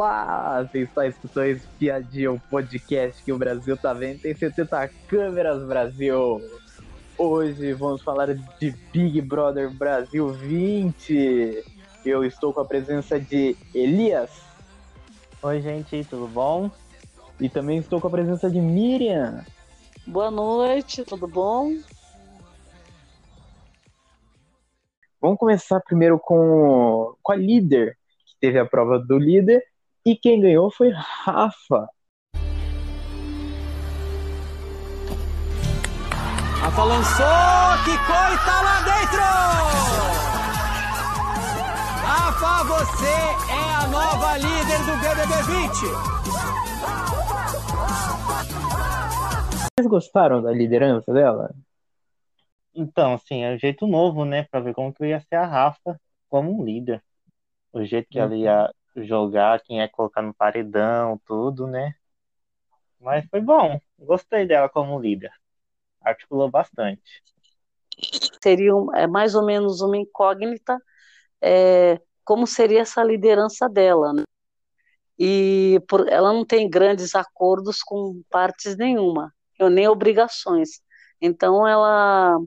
Olá! Você está escutando esse piadinha, o podcast que o Brasil tá vendo. Tem 70 câmeras, Brasil! Hoje vamos falar de Big Brother Brasil 20. Eu estou com a presença de Elias. Oi, gente, tudo bom? E também estou com a presença de Miriam. Boa noite, tudo bom? Vamos começar primeiro com, com a líder, que teve a prova do líder, e quem ganhou foi Rafa. Rafa lançou, quicou e tá lá dentro! Rafa, você é a nova líder do BBB 20! Vocês gostaram da liderança dela? Então, assim, é um jeito novo, né, para ver como que ia ser a Rafa como um líder. O jeito que ela ia jogar, quem ia colocar no paredão, tudo, né? Mas foi bom, gostei dela como líder. Articulou bastante. Seria um, é, mais ou menos uma incógnita é, como seria essa liderança dela, né? E por, ela não tem grandes acordos com partes nenhuma, nem obrigações. Então, ela,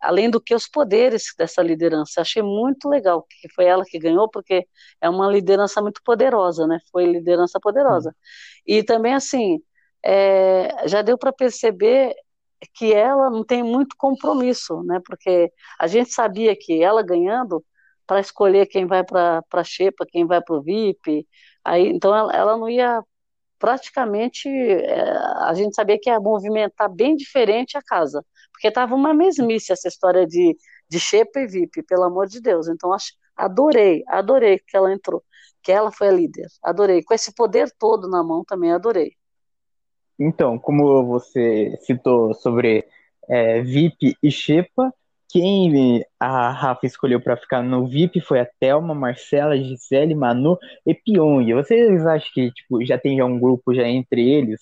além do que os poderes dessa liderança, achei muito legal que foi ela que ganhou, porque é uma liderança muito poderosa, né? Foi liderança poderosa. E também, assim, é, já deu para perceber que ela não tem muito compromisso, né? Porque a gente sabia que ela ganhando, para escolher quem vai para a Xepa, quem vai para o VIP, aí, então ela, ela não ia praticamente é, a gente sabia que ia movimentar bem diferente a casa, porque estava uma mesmice essa história de, de Xepa e VIP, pelo amor de Deus. Então, acho, adorei, adorei que ela entrou, que ela foi a líder, adorei. Com esse poder todo na mão também, adorei. Então, como você citou sobre é, VIP e Xepa, quem a Rafa escolheu para ficar no VIP foi a Thelma, Marcela, Gisele, Manu e Pyong. Vocês acham que tipo, já tem já um grupo já entre eles?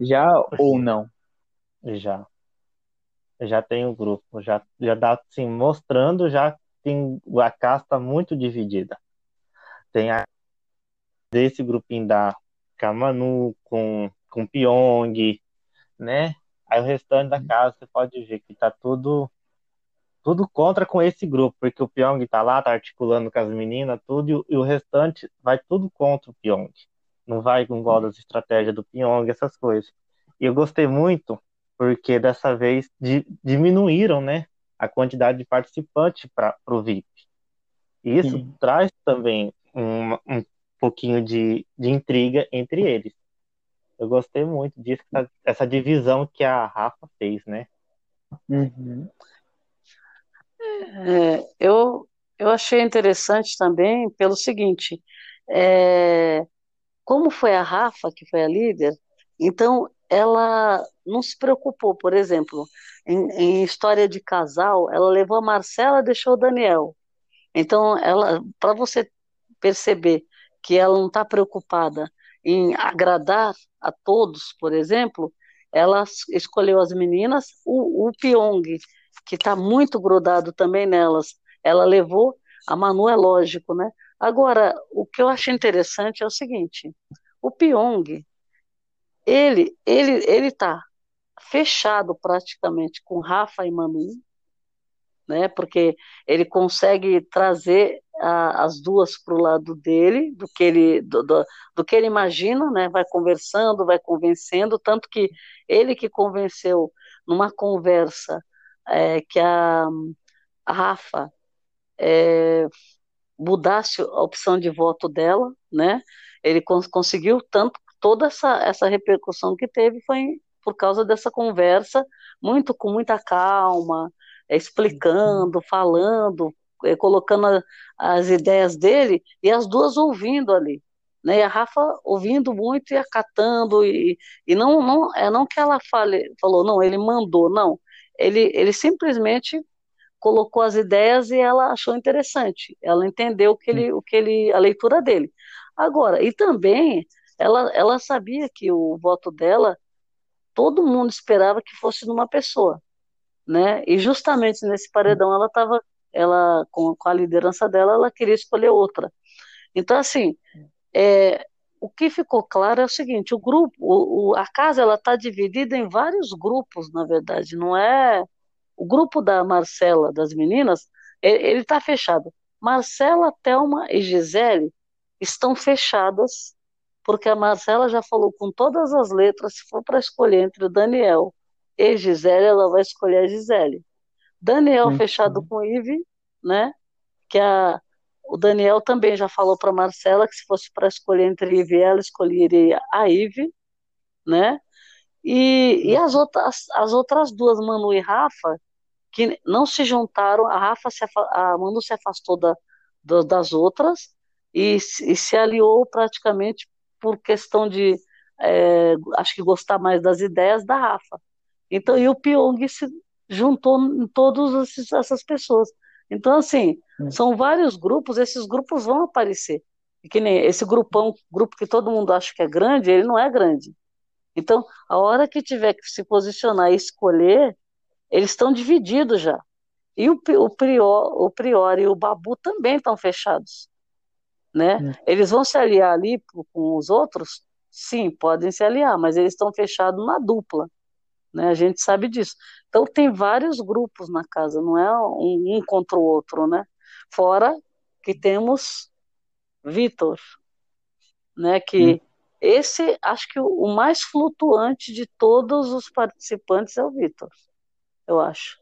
Já ou não? Já. Já tem o grupo. Já, já dá assim, mostrando, já tem a casta muito dividida. Tem a desse grupinho da Kamanu com, com Pyong, né? Aí o restante da casa você pode ver que tá tudo tudo contra com esse grupo, porque o Pyong tá lá, tá articulando com as meninas, tudo, e o restante vai tudo contra o Pyong. Não vai com igual das estratégias do Pyong, essas coisas. E eu gostei muito, porque dessa vez di, diminuíram, né, a quantidade de participantes para o VIP. E isso Sim. traz também um, um pouquinho de, de intriga entre eles. Eu gostei muito disso, essa divisão que a Rafa fez, né? Uhum. É, eu, eu achei interessante também pelo seguinte, é, como foi a Rafa, que foi a líder, então ela não se preocupou, por exemplo, em, em história de casal, ela levou a Marcela, deixou o Daniel. Então, ela, para você perceber que ela não está preocupada em agradar a todos, por exemplo, ela escolheu as meninas, o, o Pyong que está muito grudado também nelas. Ela levou, a Manu é lógico, né? Agora, o que eu acho interessante é o seguinte: o Pyong, ele, ele, ele está fechado praticamente com Rafa e Manu, né? Porque ele consegue trazer a, as duas para o lado dele, do que ele do, do, do, que ele imagina, né? Vai conversando, vai convencendo, tanto que ele que convenceu numa conversa é, que a, a Rafa é, mudasse a opção de voto dela, né? Ele cons conseguiu tanto toda essa, essa repercussão que teve foi por causa dessa conversa, muito com muita calma, é, explicando, falando, é, colocando a, as ideias dele e as duas ouvindo ali. Né, e a Rafa ouvindo muito e acatando, e, e não, não, é não que ela fale, falou, não, ele mandou, não, ele, ele simplesmente colocou as ideias e ela achou interessante. Ela entendeu que ele, o que ele, a leitura dele. Agora, e também ela, ela sabia que o voto dela, todo mundo esperava que fosse numa pessoa, né? E justamente nesse paredão ela estava, ela com, com, a liderança dela, ela queria escolher outra. Então assim, é, o que ficou claro é o seguinte: o grupo, o, o, a casa, ela está dividida em vários grupos, na verdade. Não é o grupo da Marcela, das meninas, ele está fechado. Marcela, Thelma e Gisele estão fechadas, porque a Marcela já falou com todas as letras, se for para escolher entre o Daniel e Gisele, ela vai escolher a Gisele. Daniel uhum. fechado com Ive, né? Que a, o Daniel também já falou para Marcela que se fosse para escolher entre Ive e ela, escolheria a Ive, né? E, e as, outras, as outras duas, Manu e Rafa, que não se juntaram, a Rafa se, a Manu se afastou da, da, das outras e, e, se aliou praticamente por questão de, é, acho que gostar mais das ideias da Rafa. Então, e o Pyong se juntou em todas essas pessoas. Então, assim, hum. são vários grupos, esses grupos vão aparecer. E que nem esse grupão, grupo que todo mundo acha que é grande, ele não é grande. Então, a hora que tiver que se posicionar e escolher, eles estão divididos já. E o, o, prior, o Prior e o Babu também estão fechados. Né? Hum. Eles vão se aliar ali com os outros? Sim, podem se aliar, mas eles estão fechados na dupla. Né? A gente sabe disso. Então tem vários grupos na casa, não é um, um contra o outro, né? Fora que temos Vitor, né? Que hum. esse, acho que o, mais flutuante de todos os participantes é o Vitor, eu acho.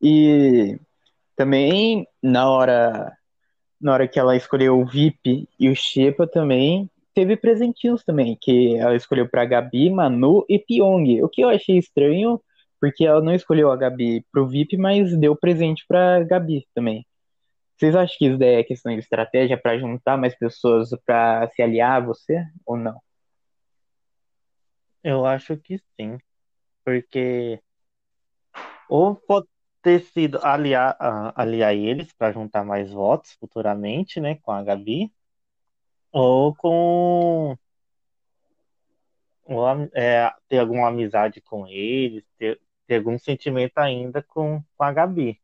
E também na hora na hora que ela escolheu o VIP e o Shepa também teve presentinhos também, que ela escolheu para Gabi, Manu e Pyong. O que eu achei estranho, porque ela não escolheu a Gabi pro VIP, mas deu presente para Gabi também. Vocês acham que isso daí é questão de estratégia para juntar mais pessoas para se aliar a você ou não? Eu acho que sim, porque ou pode ter sido aliar, aliar eles para juntar mais votos futuramente, né, com a Gabi, ou com. Ou, é, ter alguma amizade com eles, ter, ter algum sentimento ainda com, com a Gabi.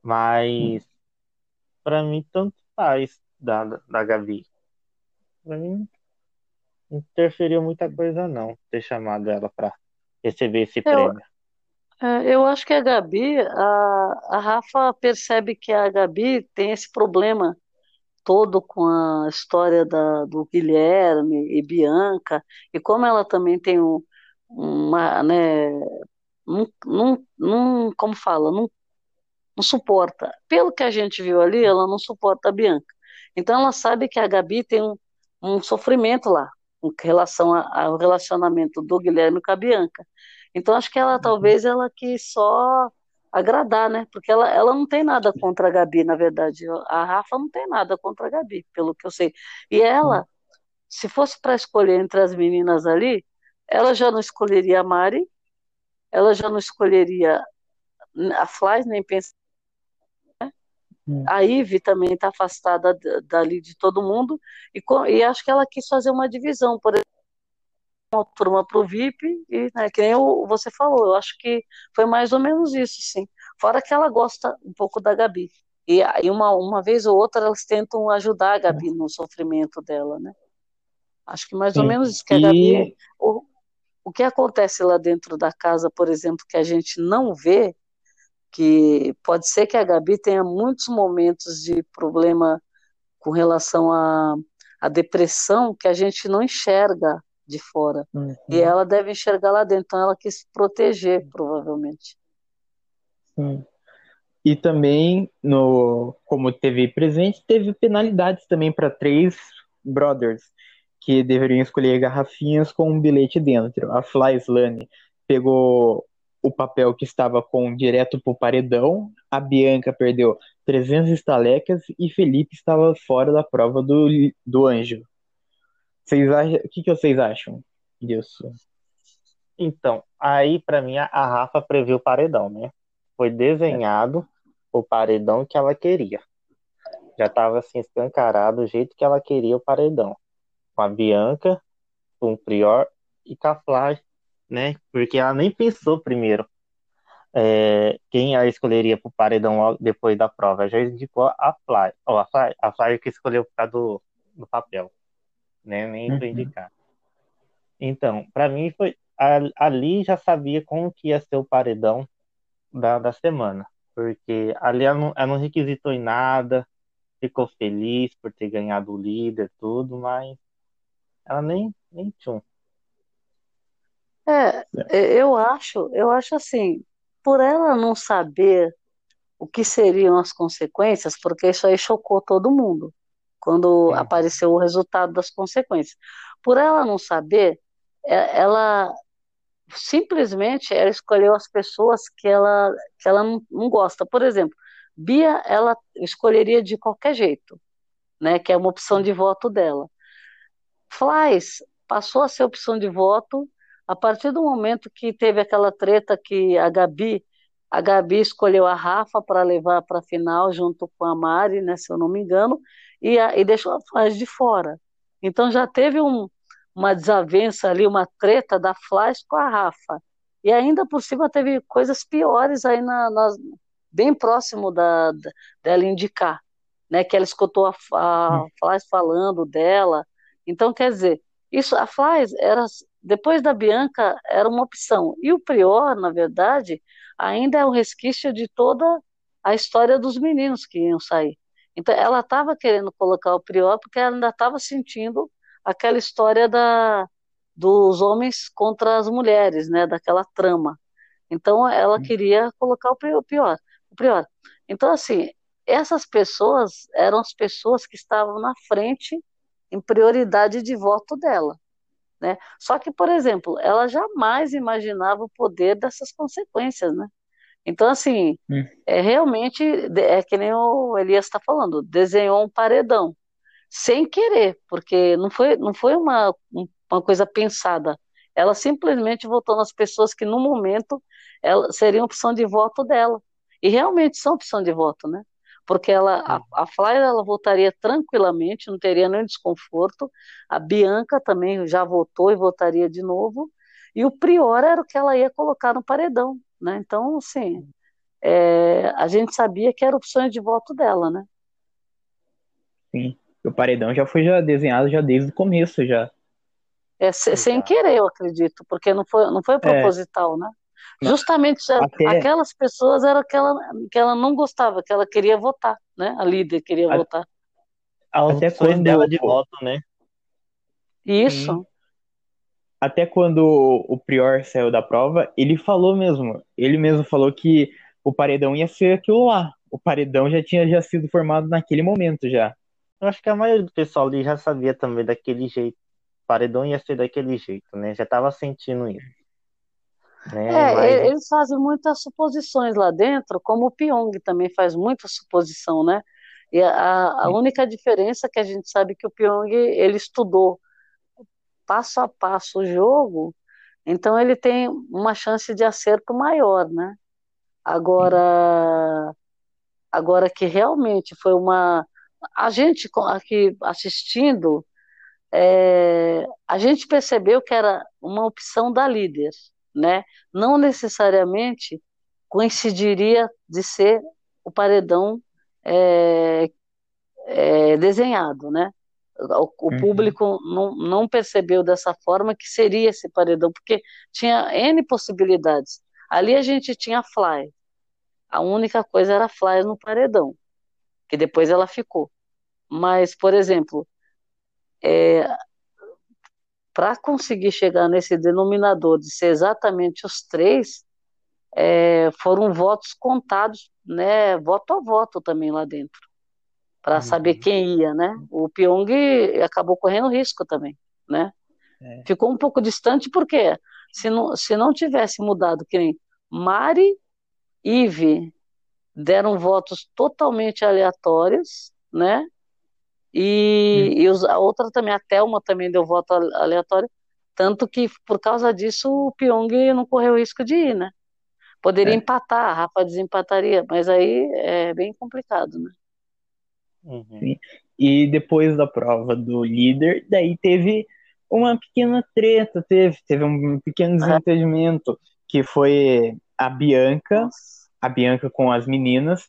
Mas, para mim, tanto faz da, da Gabi. Para mim, não interferiu muita coisa, não, ter chamado ela para receber esse eu, prêmio. É, eu acho que a Gabi, a, a Rafa percebe que a Gabi tem esse problema todo com a história da, do Guilherme e Bianca, e como ela também tem um, uma, né, não, não, não, como fala, não, não suporta. Pelo que a gente viu ali, ela não suporta a Bianca. Então ela sabe que a Gabi tem um, um sofrimento lá, com relação ao relacionamento do Guilherme com a Bianca. Então acho que ela uhum. talvez ela quis só agradar, né? Porque ela, ela não tem nada contra a Gabi, na verdade. A Rafa não tem nada contra a Gabi, pelo que eu sei. E ela, se fosse para escolher entre as meninas ali, ela já não escolheria a Mari, ela já não escolheria a Fly, nem pensa. Né? A Ive também está afastada dali de todo mundo, e, e acho que ela quis fazer uma divisão, por exemplo uma turma para o VIP, e né, que nem você falou, eu acho que foi mais ou menos isso, sim. Fora que ela gosta um pouco da Gabi. E aí uma, uma vez ou outra elas tentam ajudar a Gabi no sofrimento dela, né? Acho que mais sim. ou menos isso, que a Gabi. O, o que acontece lá dentro da casa, por exemplo, que a gente não vê, que pode ser que a Gabi tenha muitos momentos de problema com relação à, à depressão que a gente não enxerga de fora. Uhum. E ela deve enxergar lá dentro, então ela quis proteger, provavelmente. Sim. E também, no, como teve presente, teve penalidades também para três brothers que deveriam escolher garrafinhas com um bilhete dentro. A Fly Slane pegou o papel que estava com direto para o paredão, a Bianca perdeu 300 estalecas e Felipe estava fora da prova do, do anjo. Vocês acham, o que, que vocês acham disso? Então, aí para mim a Rafa previu o paredão, né? Foi desenhado é. o paredão que ela queria. Já estava assim escancarado o jeito que ela queria o paredão. Com a Bianca, com o Prior e com a Flash, né? Porque ela nem pensou primeiro é, quem ela escolheria para o paredão depois da prova. Já indicou a ou a Fly, a Fly que escolheu por causa do, do papel. Né? Nem Uhum. para indicar. Então, para mim foi ali já sabia como que ia ser o paredão da, da semana, porque ali ela não, ela não requisitou em nada, ficou feliz por ter ganhado o líder, tudo, mas ela nem nem tchum. É, eu acho, eu acho assim, por ela não saber o que seriam as consequências, porque isso aí chocou todo mundo quando Uhum. apareceu o resultado das consequências. Por ela não saber, é- ela simplesmente ela escolheu as pessoas que ela que ela não, não gosta. Por exemplo, Bia, ela escolheria de qualquer jeito, né? Que é uma opção de voto dela. Flies passou a ser opção de voto a partir do momento que teve aquela treta que a Gabi, a Gabi escolheu a Rafa para levar para a final junto com a Mari, né, se eu não me engano, e, a, e deixou a Flies de fora. Então já teve um, uma desavença ali, uma treta da Flies com a Rafa. E ainda por cima teve coisas piores aí na, nas, bem próximo da, da, dela indicar, né, que ela escutou a, a Flies falando dela. Então, quer dizer, isso, a Flies era, depois da Bianca, era uma opção. E o Prior, na verdade, ainda é um resquício de toda a história dos meninos que iam sair. Então, ela estava querendo colocar o Prior porque ela ainda estava sentindo aquela história da, dos homens contra as mulheres, né, daquela trama. Então, ela queria colocar o Prior. O Prior. Então, assim, essas pessoas eram as pessoas que estavam na frente em prioridade de voto dela. Né? Só que, por exemplo, ela jamais imaginava o poder dessas consequências, né? Então, assim, Hum. é realmente, é que nem o Elias está falando, desenhou um paredão, sem querer, porque não foi, não foi uma, uma coisa pensada. Ela simplesmente votou nas pessoas que, no momento, ela, seriam opção de voto dela. E realmente são opção de voto, né? porque ela, a, a Flávia ela votaria tranquilamente, não teria nenhum desconforto. A Bianca também já votou e votaria de novo. E o Prior era o que ela ia colocar no paredão, né? Então, assim, é, a gente sabia que era opção de voto dela, né? Sim. O paredão já foi já desenhado já desde o começo já. É, sem querer, eu acredito, porque não foi, não foi proposital, é. né? Justamente Até... aquelas pessoas eram que ela, que ela não gostava, que ela queria votar, né? A líder queria a, votar. Até quando dela de voto, né? Isso. Sim. Até quando o Prior saiu da prova, ele falou mesmo, ele mesmo falou que o paredão ia ser aquilo lá. O paredão já tinha já sido formado naquele momento já. Eu acho que a maioria do pessoal ali já sabia também daquele jeito. O paredão ia ser daquele jeito, né? Já tava sentindo isso. Né? É, Mas... eles fazem muitas suposições lá dentro, como o Pyong também faz muita suposição, né? E a, a única diferença é que a gente sabe que o Pyong ele estudou passo a passo o jogo, então ele tem uma chance de acerto maior, né? Agora, agora que realmente foi uma a gente aqui assistindo, é, a gente percebeu que era uma opção da líder, né? Não necessariamente coincidiria de ser o paredão é, é, desenhado, né? O, o uhum. público não, não percebeu dessa forma que seria esse paredão, porque tinha N possibilidades. Ali a gente tinha Fly. A única coisa era Fly no paredão, que depois ela ficou. Mas, por exemplo, é, para conseguir chegar nesse denominador de ser exatamente os três, é, foram votos contados, né, voto a voto também lá dentro, para uhum. saber quem ia, né? O Pyong acabou correndo risco também, né? É. Ficou um pouco distante porque se não, se não tivesse mudado que nem Mari e Ive deram votos totalmente aleatórios, né? E, hum. e os, a outra também, a Thelma também deu voto aleatório, tanto que por causa disso o Pyong não correu risco de ir, né? Poderia é. empatar, a Rafa desempataria, mas aí é bem complicado, né? Uhum. E depois da prova do líder, daí teve uma pequena treta, teve, teve um pequeno desentendimento, uhum. que foi a Bianca, a Bianca com as meninas,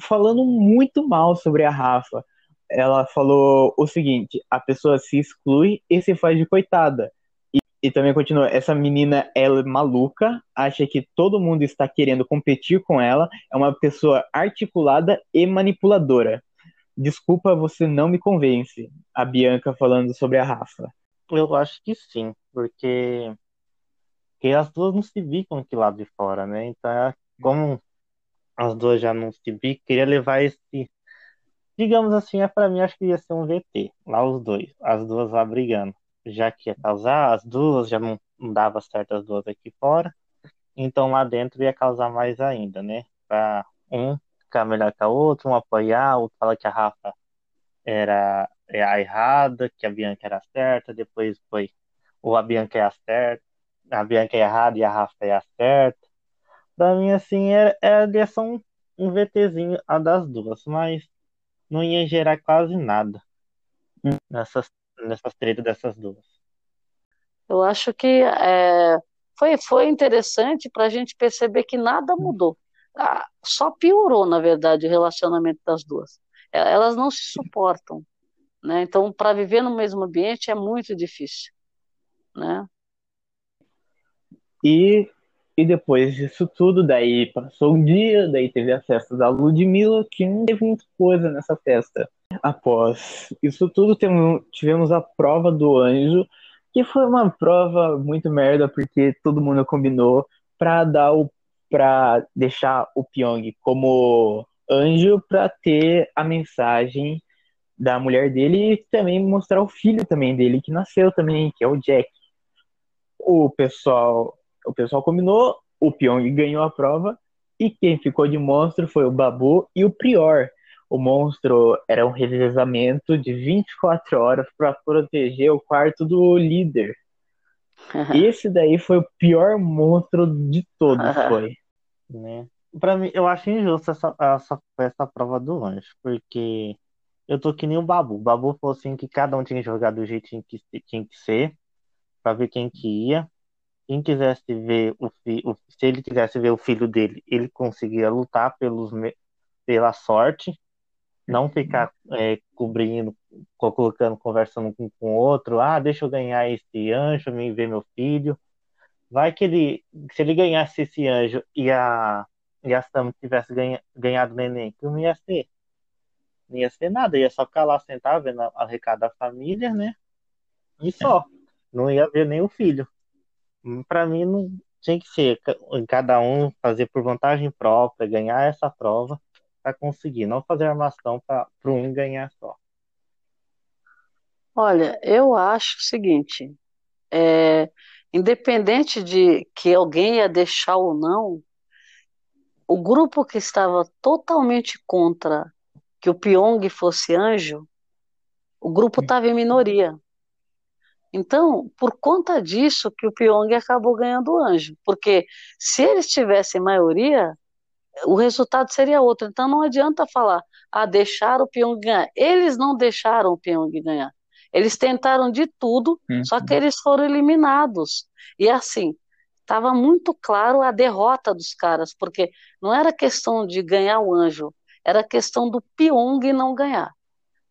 falando muito mal sobre a Rafa ela falou o seguinte: a pessoa se exclui e se faz de coitada. E, e também continua: essa menina ela é maluca, acha que todo mundo está querendo competir com ela, é uma pessoa articulada e manipuladora. Desculpa, você não me convence. A Bianca falando sobre a Rafa. Eu acho que sim, porque, porque as duas não se ficam aqui lá de fora, né? Então, é como as duas já não se vi, queria levar esse. Digamos assim, é para mim, acho que ia ser um VT. Lá os dois, as duas lá brigando. Já que ia causar, as duas já não, não dava certo as duas aqui fora. Então lá dentro ia causar mais ainda, né? Pra um ficar melhor que a outra, um apoiar, outro falar que a Rafa era é a errada, que a Bianca era certa, depois foi ou a Bianca é a certa, a Bianca é errada e a Rafa é a certa. Pra mim, assim, era, era só um, um VTzinho a das duas, mas não ia gerar quase nada nessas, nessas tretas dessas duas. Eu acho que é, foi, foi interessante para a gente perceber que nada mudou. Só piorou, na verdade, o relacionamento das duas. Elas não se suportam. Né? Então, para viver no mesmo ambiente é muito difícil. Né? E e depois disso tudo, daí passou um dia, daí teve a festa da Ludmilla, que não teve muita coisa nessa festa. Após isso tudo, tivemos a prova do anjo, que foi uma prova muito merda, porque todo mundo combinou para dar o para deixar o Pyong como anjo para ter a mensagem da mulher dele e também mostrar o filho também dele que nasceu também, que é o Jack. O pessoal o pessoal combinou, o Pyong ganhou a prova e quem ficou de monstro foi o Babu e o Prior. O monstro era um revezamento de 24 horas para proteger o quarto do líder. Esse daí foi o pior monstro de todos, foi. Né? Para mim, eu acho injusto essa, essa, essa prova do anjo, porque eu tô que nem o Babu. O Babu falou assim que cada um tinha que jogar do jeito que tinha que ser, para ver quem que ia quem quisesse ver o, filho, se ele quisesse ver o filho dele, ele conseguia lutar pelos, pela sorte, não ficar é, cobrindo, colocando, conversando com o outro, ah, deixa eu ganhar esse anjo, me ver meu filho. Vai que ele, se ele ganhasse esse anjo e a, e a Sam tivesse ganha, ganhado o neném, que não ia ser. Não ia ser nada, ia só ficar lá sentado vendo a recado da família, né? E só. Não ia ver nem o filho para mim não tinha que ser cada um fazer por vantagem própria, ganhar essa prova para conseguir, não fazer armação para um ganhar só. Olha, eu acho o seguinte, é, independente de que alguém ia deixar ou não, o grupo que estava totalmente contra que o Pyong fosse anjo, o grupo estava em minoria. Então, por conta disso que o Pyong acabou ganhando o anjo, porque se eles tivessem maioria, o resultado seria outro. Então não adianta falar, ah, deixar o Pyong ganhar. Eles não deixaram o Pyong ganhar. Eles tentaram de tudo, uhum. só que eles foram eliminados. E assim, estava muito claro a derrota dos caras, porque não era questão de ganhar o anjo, era questão do Pyong não ganhar.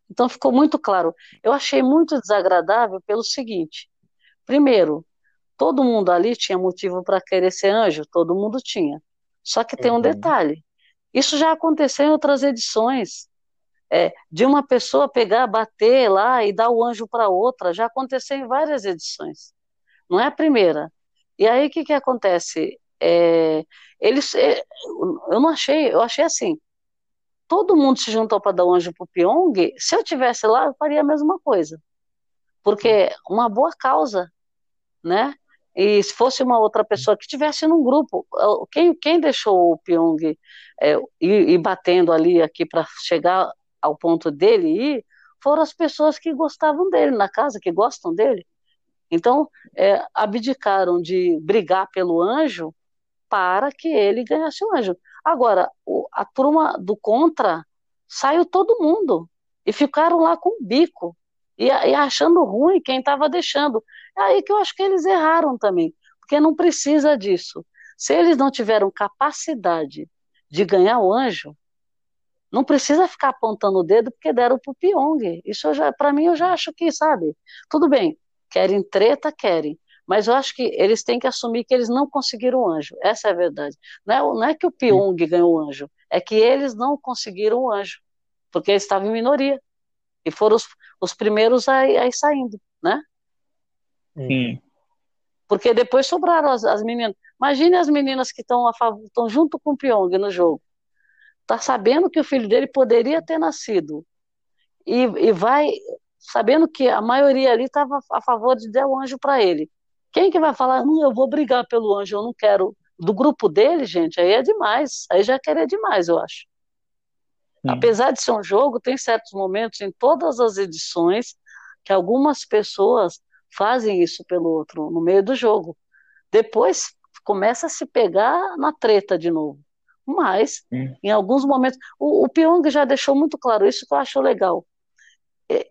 Então ficou muito claro. Eu achei muito desagradável pelo seguinte: primeiro, todo mundo ali tinha motivo para querer ser anjo, todo mundo tinha. Só que tem um uhum. detalhe: isso já aconteceu em outras edições. É, de uma pessoa pegar, bater lá e dar o anjo para outra, já aconteceu em várias edições. Não é a primeira. E aí o que, que acontece? É, eles, é, eu não achei, eu achei assim, todo mundo se juntou para dar um anjo pro Pyong, se eu tivesse lá, eu faria a mesma coisa. Porque uma boa causa, né? E se fosse uma outra pessoa que tivesse num grupo, quem, quem deixou o Pyong é, ir, ir batendo ali aqui para chegar ao ponto dele ir, foram as pessoas que gostavam dele na casa, que gostam dele. Então, é, abdicaram de brigar pelo anjo para que ele ganhasse o anjo. Agora, o, a turma do contra saiu todo mundo e ficaram lá com o bico e, e achando ruim quem estava deixando. É aí que eu acho que eles erraram também, porque não precisa disso. Se eles não tiveram capacidade de ganhar o anjo, Não precisa ficar apontando o dedo porque deram pro Pyong. Isso já, para mim, eu já acho que, sabe? Tudo bem, querem treta, querem. Mas eu acho que eles têm que assumir que eles não conseguiram o anjo. Essa é a verdade. Não é, não é que o Pyong ganhou o anjo, é que eles não conseguiram o anjo, porque eles estavam em minoria. E foram os, os primeiros a, a ir saindo, né? Sim. Porque depois sobraram as, as meninas. Imagine as meninas que estão junto com o Pyong no jogo. Tá sabendo que o filho dele poderia ter nascido. E, e vai sabendo que a maioria ali estava a favor de dar o anjo para ele. Quem que vai falar, não, eu vou brigar pelo anjo, eu não quero. Do grupo dele, gente, aí é demais. Aí já querer demais, eu acho. Sim. Apesar de ser um jogo, tem certos momentos em todas as edições que algumas pessoas fazem isso pelo outro no meio do jogo. Depois começa a se pegar na treta de novo. Mas, hum. em alguns momentos, o, o Pyong já deixou muito claro isso que eu acho legal. É,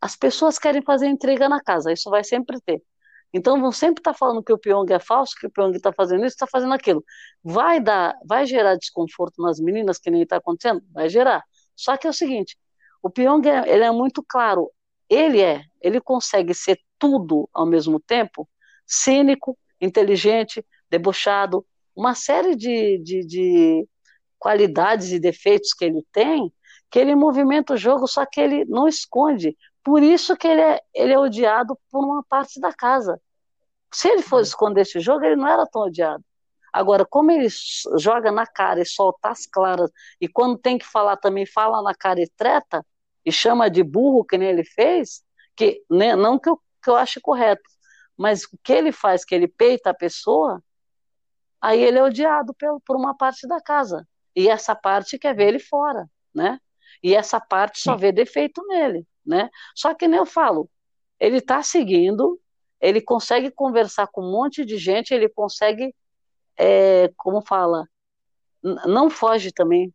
as pessoas querem fazer entrega na casa, isso vai sempre ter. Então vão sempre estar tá falando que o Pyong é falso, que o Pyong está fazendo isso, está fazendo aquilo. Vai dar, vai gerar desconforto nas meninas, que nem está acontecendo? Vai gerar. Só que é o seguinte, o Pyong é, ele é muito claro. Ele é, ele consegue ser tudo ao mesmo tempo, cínico, inteligente, debochado, uma série de, de, de qualidades e defeitos que ele tem, que ele movimenta o jogo, só que ele não esconde. Por isso que ele é, ele é odiado por uma parte da casa. Se ele fosse esconder esse jogo, ele não era tão odiado. Agora, como ele joga na cara e solta as claras, e quando tem que falar também fala na cara e treta, e chama de burro, que nem ele fez, que né, não que eu, que eu ache correto, mas o que ele faz, que ele peita a pessoa, aí ele é odiado por, por uma parte da casa. E essa parte quer ver ele fora, né? E essa parte só vê defeito nele, né? Só que nem eu falo, ele está seguindo, ele consegue conversar com um monte de gente, ele consegue, é, como fala, não foge também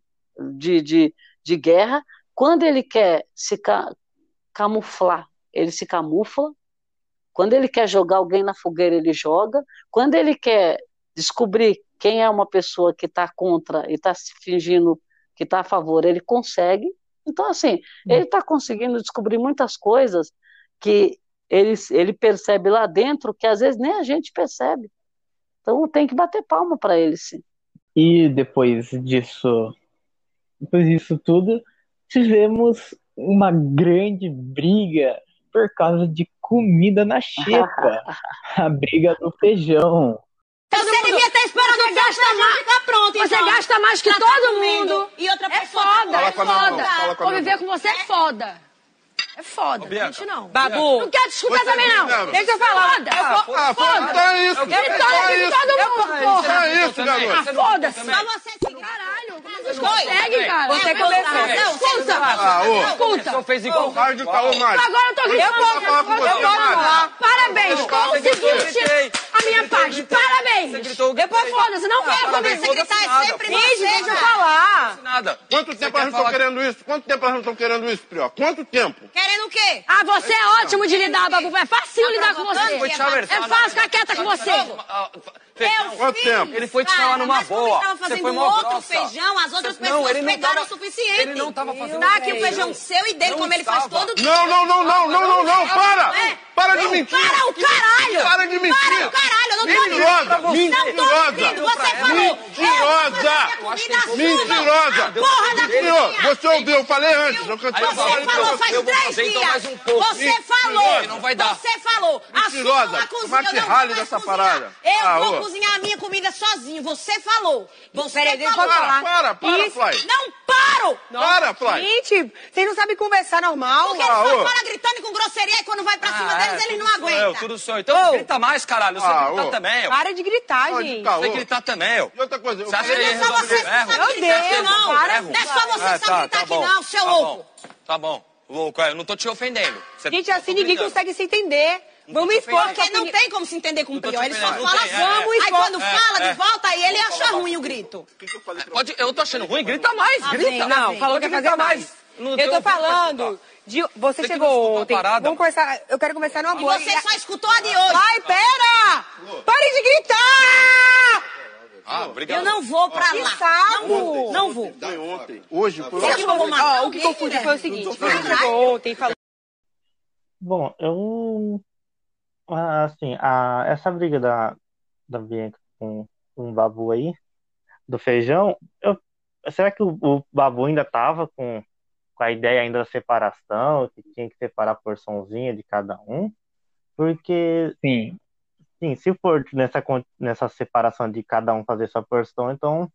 de, de, de guerra. Quando ele quer se ca camuflar, ele se camufla. Quando ele quer jogar alguém na fogueira, ele joga. Quando ele quer descobrir quem é uma pessoa que está contra e está se fingindo que está a favor, ele consegue. Então, assim, ele está conseguindo descobrir muitas coisas que ele, ele percebe lá dentro que às vezes nem a gente percebe. Então tem que bater palma para ele, sim. E depois disso, depois disso tudo, tivemos uma grande briga por causa de comida na xepa. a briga do feijão. Você mundo... devia estar esperando você gasta mais. Ficar pronto, Você então. gasta mais que tá todo mundo. E outra é pessoa. Foda, é foda, é foda. Conviver com você é foda. É foda, Ô, gente não. Babu. Não quero discutir também, não. Deixa eu falar. Foda. Ah, foda. Então é isso. Ele de todo mundo, porra. É isso, garoto. Ah, foda-se. Só você sim. Caralho, vocês conseguem, cara. Você começou. Não, escuta. Ah. Escuta. Você fez igual. Caô. Agora eu tô gritando. Eu vou falar com você, Eu vou Mário. falar. Parabéns. A minha parte. Parabéns. Depois foda-se. Não quero comer. Você gritar é sempre Gente, você, deixa eu falar. Nada. Quanto tempo a gente tá querendo isso? Quanto tempo a gente tá querendo isso, Prió? Quanto tempo? Querendo o quê? Ah, você é ótimo de lidar, Babu. É fácil lidar com você. É fácil ficar quieta com você. Eu Quanto fiz, tempo? Ele foi te falar numa mas como boa. estava Você fazendo foi outro grossa. feijão, as outras Você- não, pessoas ele não pegaram tava- o suficiente. ele não tava fazendo Tá aqui o feijão. feijão seu e dele, Não como ele faz estava. todo dia. Não, não, não, não, não, não, não, para! É. Para de mentir! Para o caralho! Para de mentir! Para o caralho, eu não tô Mentirosa! mentindo. Não tô Mentirosa! você falou. Mentirosa! Mentirosa! Porra da cozinha. você ouviu, eu falei antes, eu Você falado pra falou você. faz três então, dias. Você falou. Você falou. Mentirosa. Assuma a cozinha. Eu não vou mais dessa cozinhar. Eu vou. Cozinhar a minha comida sozinho. Você falou. Você Peraí, deixa eu falou. falar. Para, para, Isso. Fly. Não paro. Para, Fly. Gente, vocês não sabem conversar normal? Porque Ah, eles só ô. falam gritando e com grosseria e quando vai pra cima Ah, deles é, eles tudo não sou Eu, aguentam. tudo sou eu. Então Ô. grita mais, caralho. Você Ah, grita ô. também, eu. Para de gritar, Pode gente. Você gritar também, eu. E outra coisa, eu Você acha que Não é só resolve você que sabe Meu gritar não. para. Não é só você Ah, que sabe gritar aqui, não, seu tá louco. Tá bom. Louco, é, eu não tô te ofendendo. Gente, tá assim ninguém consegue se entender. Não Vamos expor. Porque não tem como se entender com o Prior. Ele só fala é, vamos. é. Aí quando fala de volta, aí ele acha ruim o grito. O que que eu falei pra Pode, eu tô achando ruim, grita mais, Tá grita. Não, falou que ia fazer mais. Eu tô falando de. Você que chegou ontem. Vamos conversar. Eu quero conversar numa E boa. você só escutou a de hoje. Vai, pera! Pare de gritar! Ah, obrigado. Eu não vou pra Que lá. saco! Não vou. Não vou. Foi ontem. Hoje foi Você acha que eu vou matar Ó, o que alguém, confundiu foi o seguinte: você chegou ontem e falou. Bom, eu. Ah, Assim, a, essa briga da, da Bianca com, com o Babu aí, do feijão, eu, será que o, o Babu ainda tava com, com a ideia ainda da separação, que tinha que separar a porçãozinha de cada um? Porque, Sim. sim, se for nessa, nessa separação de cada um fazer sua porção, então,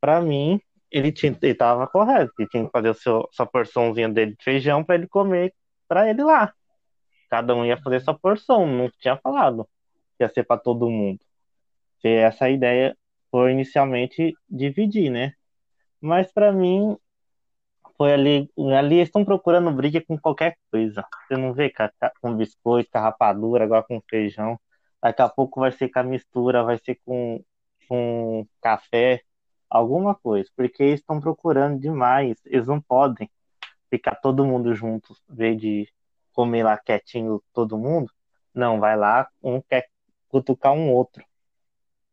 pra mim, ele, tinha, ele tava correto, ele tinha que fazer seu, sua porçãozinha dele de feijão pra ele comer pra ele lá. Cada um ia fazer sua porção, não tinha falado que ia ser pra todo mundo. Se essa ideia foi inicialmente dividir, né? Mas pra mim foi ali, ali estão procurando briga com qualquer coisa. Você não vê com, biscoito, com rapadura, agora com feijão. Daqui a pouco vai ser com a mistura, vai ser com, com café, alguma coisa. Porque eles estão procurando demais. Eles não podem ficar todo mundo junto, vez de comer lá quietinho todo mundo. Não, vai lá, um quer cutucar um outro.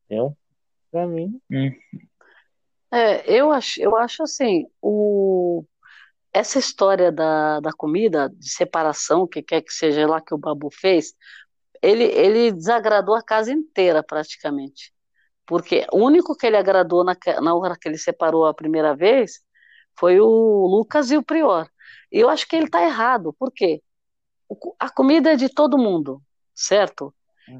Entendeu? Pra mim, É, eu acho, eu acho assim, o, essa história da, da comida, de separação, que quer que seja lá que o Babu fez, ele, ele desagradou a casa inteira praticamente. Porque o único que ele agradou na, na hora que ele separou a primeira vez foi o Lucas e o Prior. E eu acho que ele está errado. Por quê? A comida é de todo mundo, certo?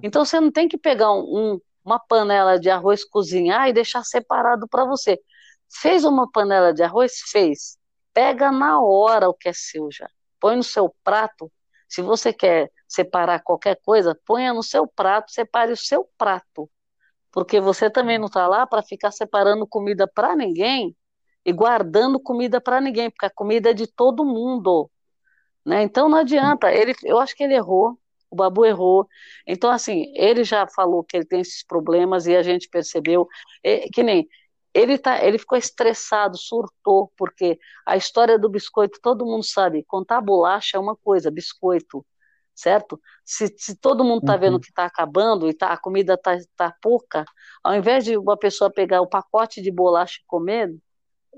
Então você não tem que pegar um- uma panela de arroz, cozinhar e deixar separado para você. Fez uma panela de arroz? Fez. Pega na hora o que é seu já. Põe no seu prato. Se você quer separar qualquer coisa, ponha no seu prato, separe o seu prato. Porque você também não está lá para ficar separando comida para ninguém e guardando comida para ninguém, porque a comida é de todo mundo né? Então não adianta. Ele, eu acho que ele errou. O Babu errou. Então, assim, ele já falou que ele tem esses problemas e a gente percebeu. É, que nem ele tá, ele ficou estressado, surtou, porque a história do biscoito, todo mundo sabe, contar bolacha é uma coisa, biscoito, certo? Se, se todo mundo está vendo Uhum. que está acabando e tá, a comida está tá pouca, ao invés de uma pessoa pegar o pacote de bolacha e comer,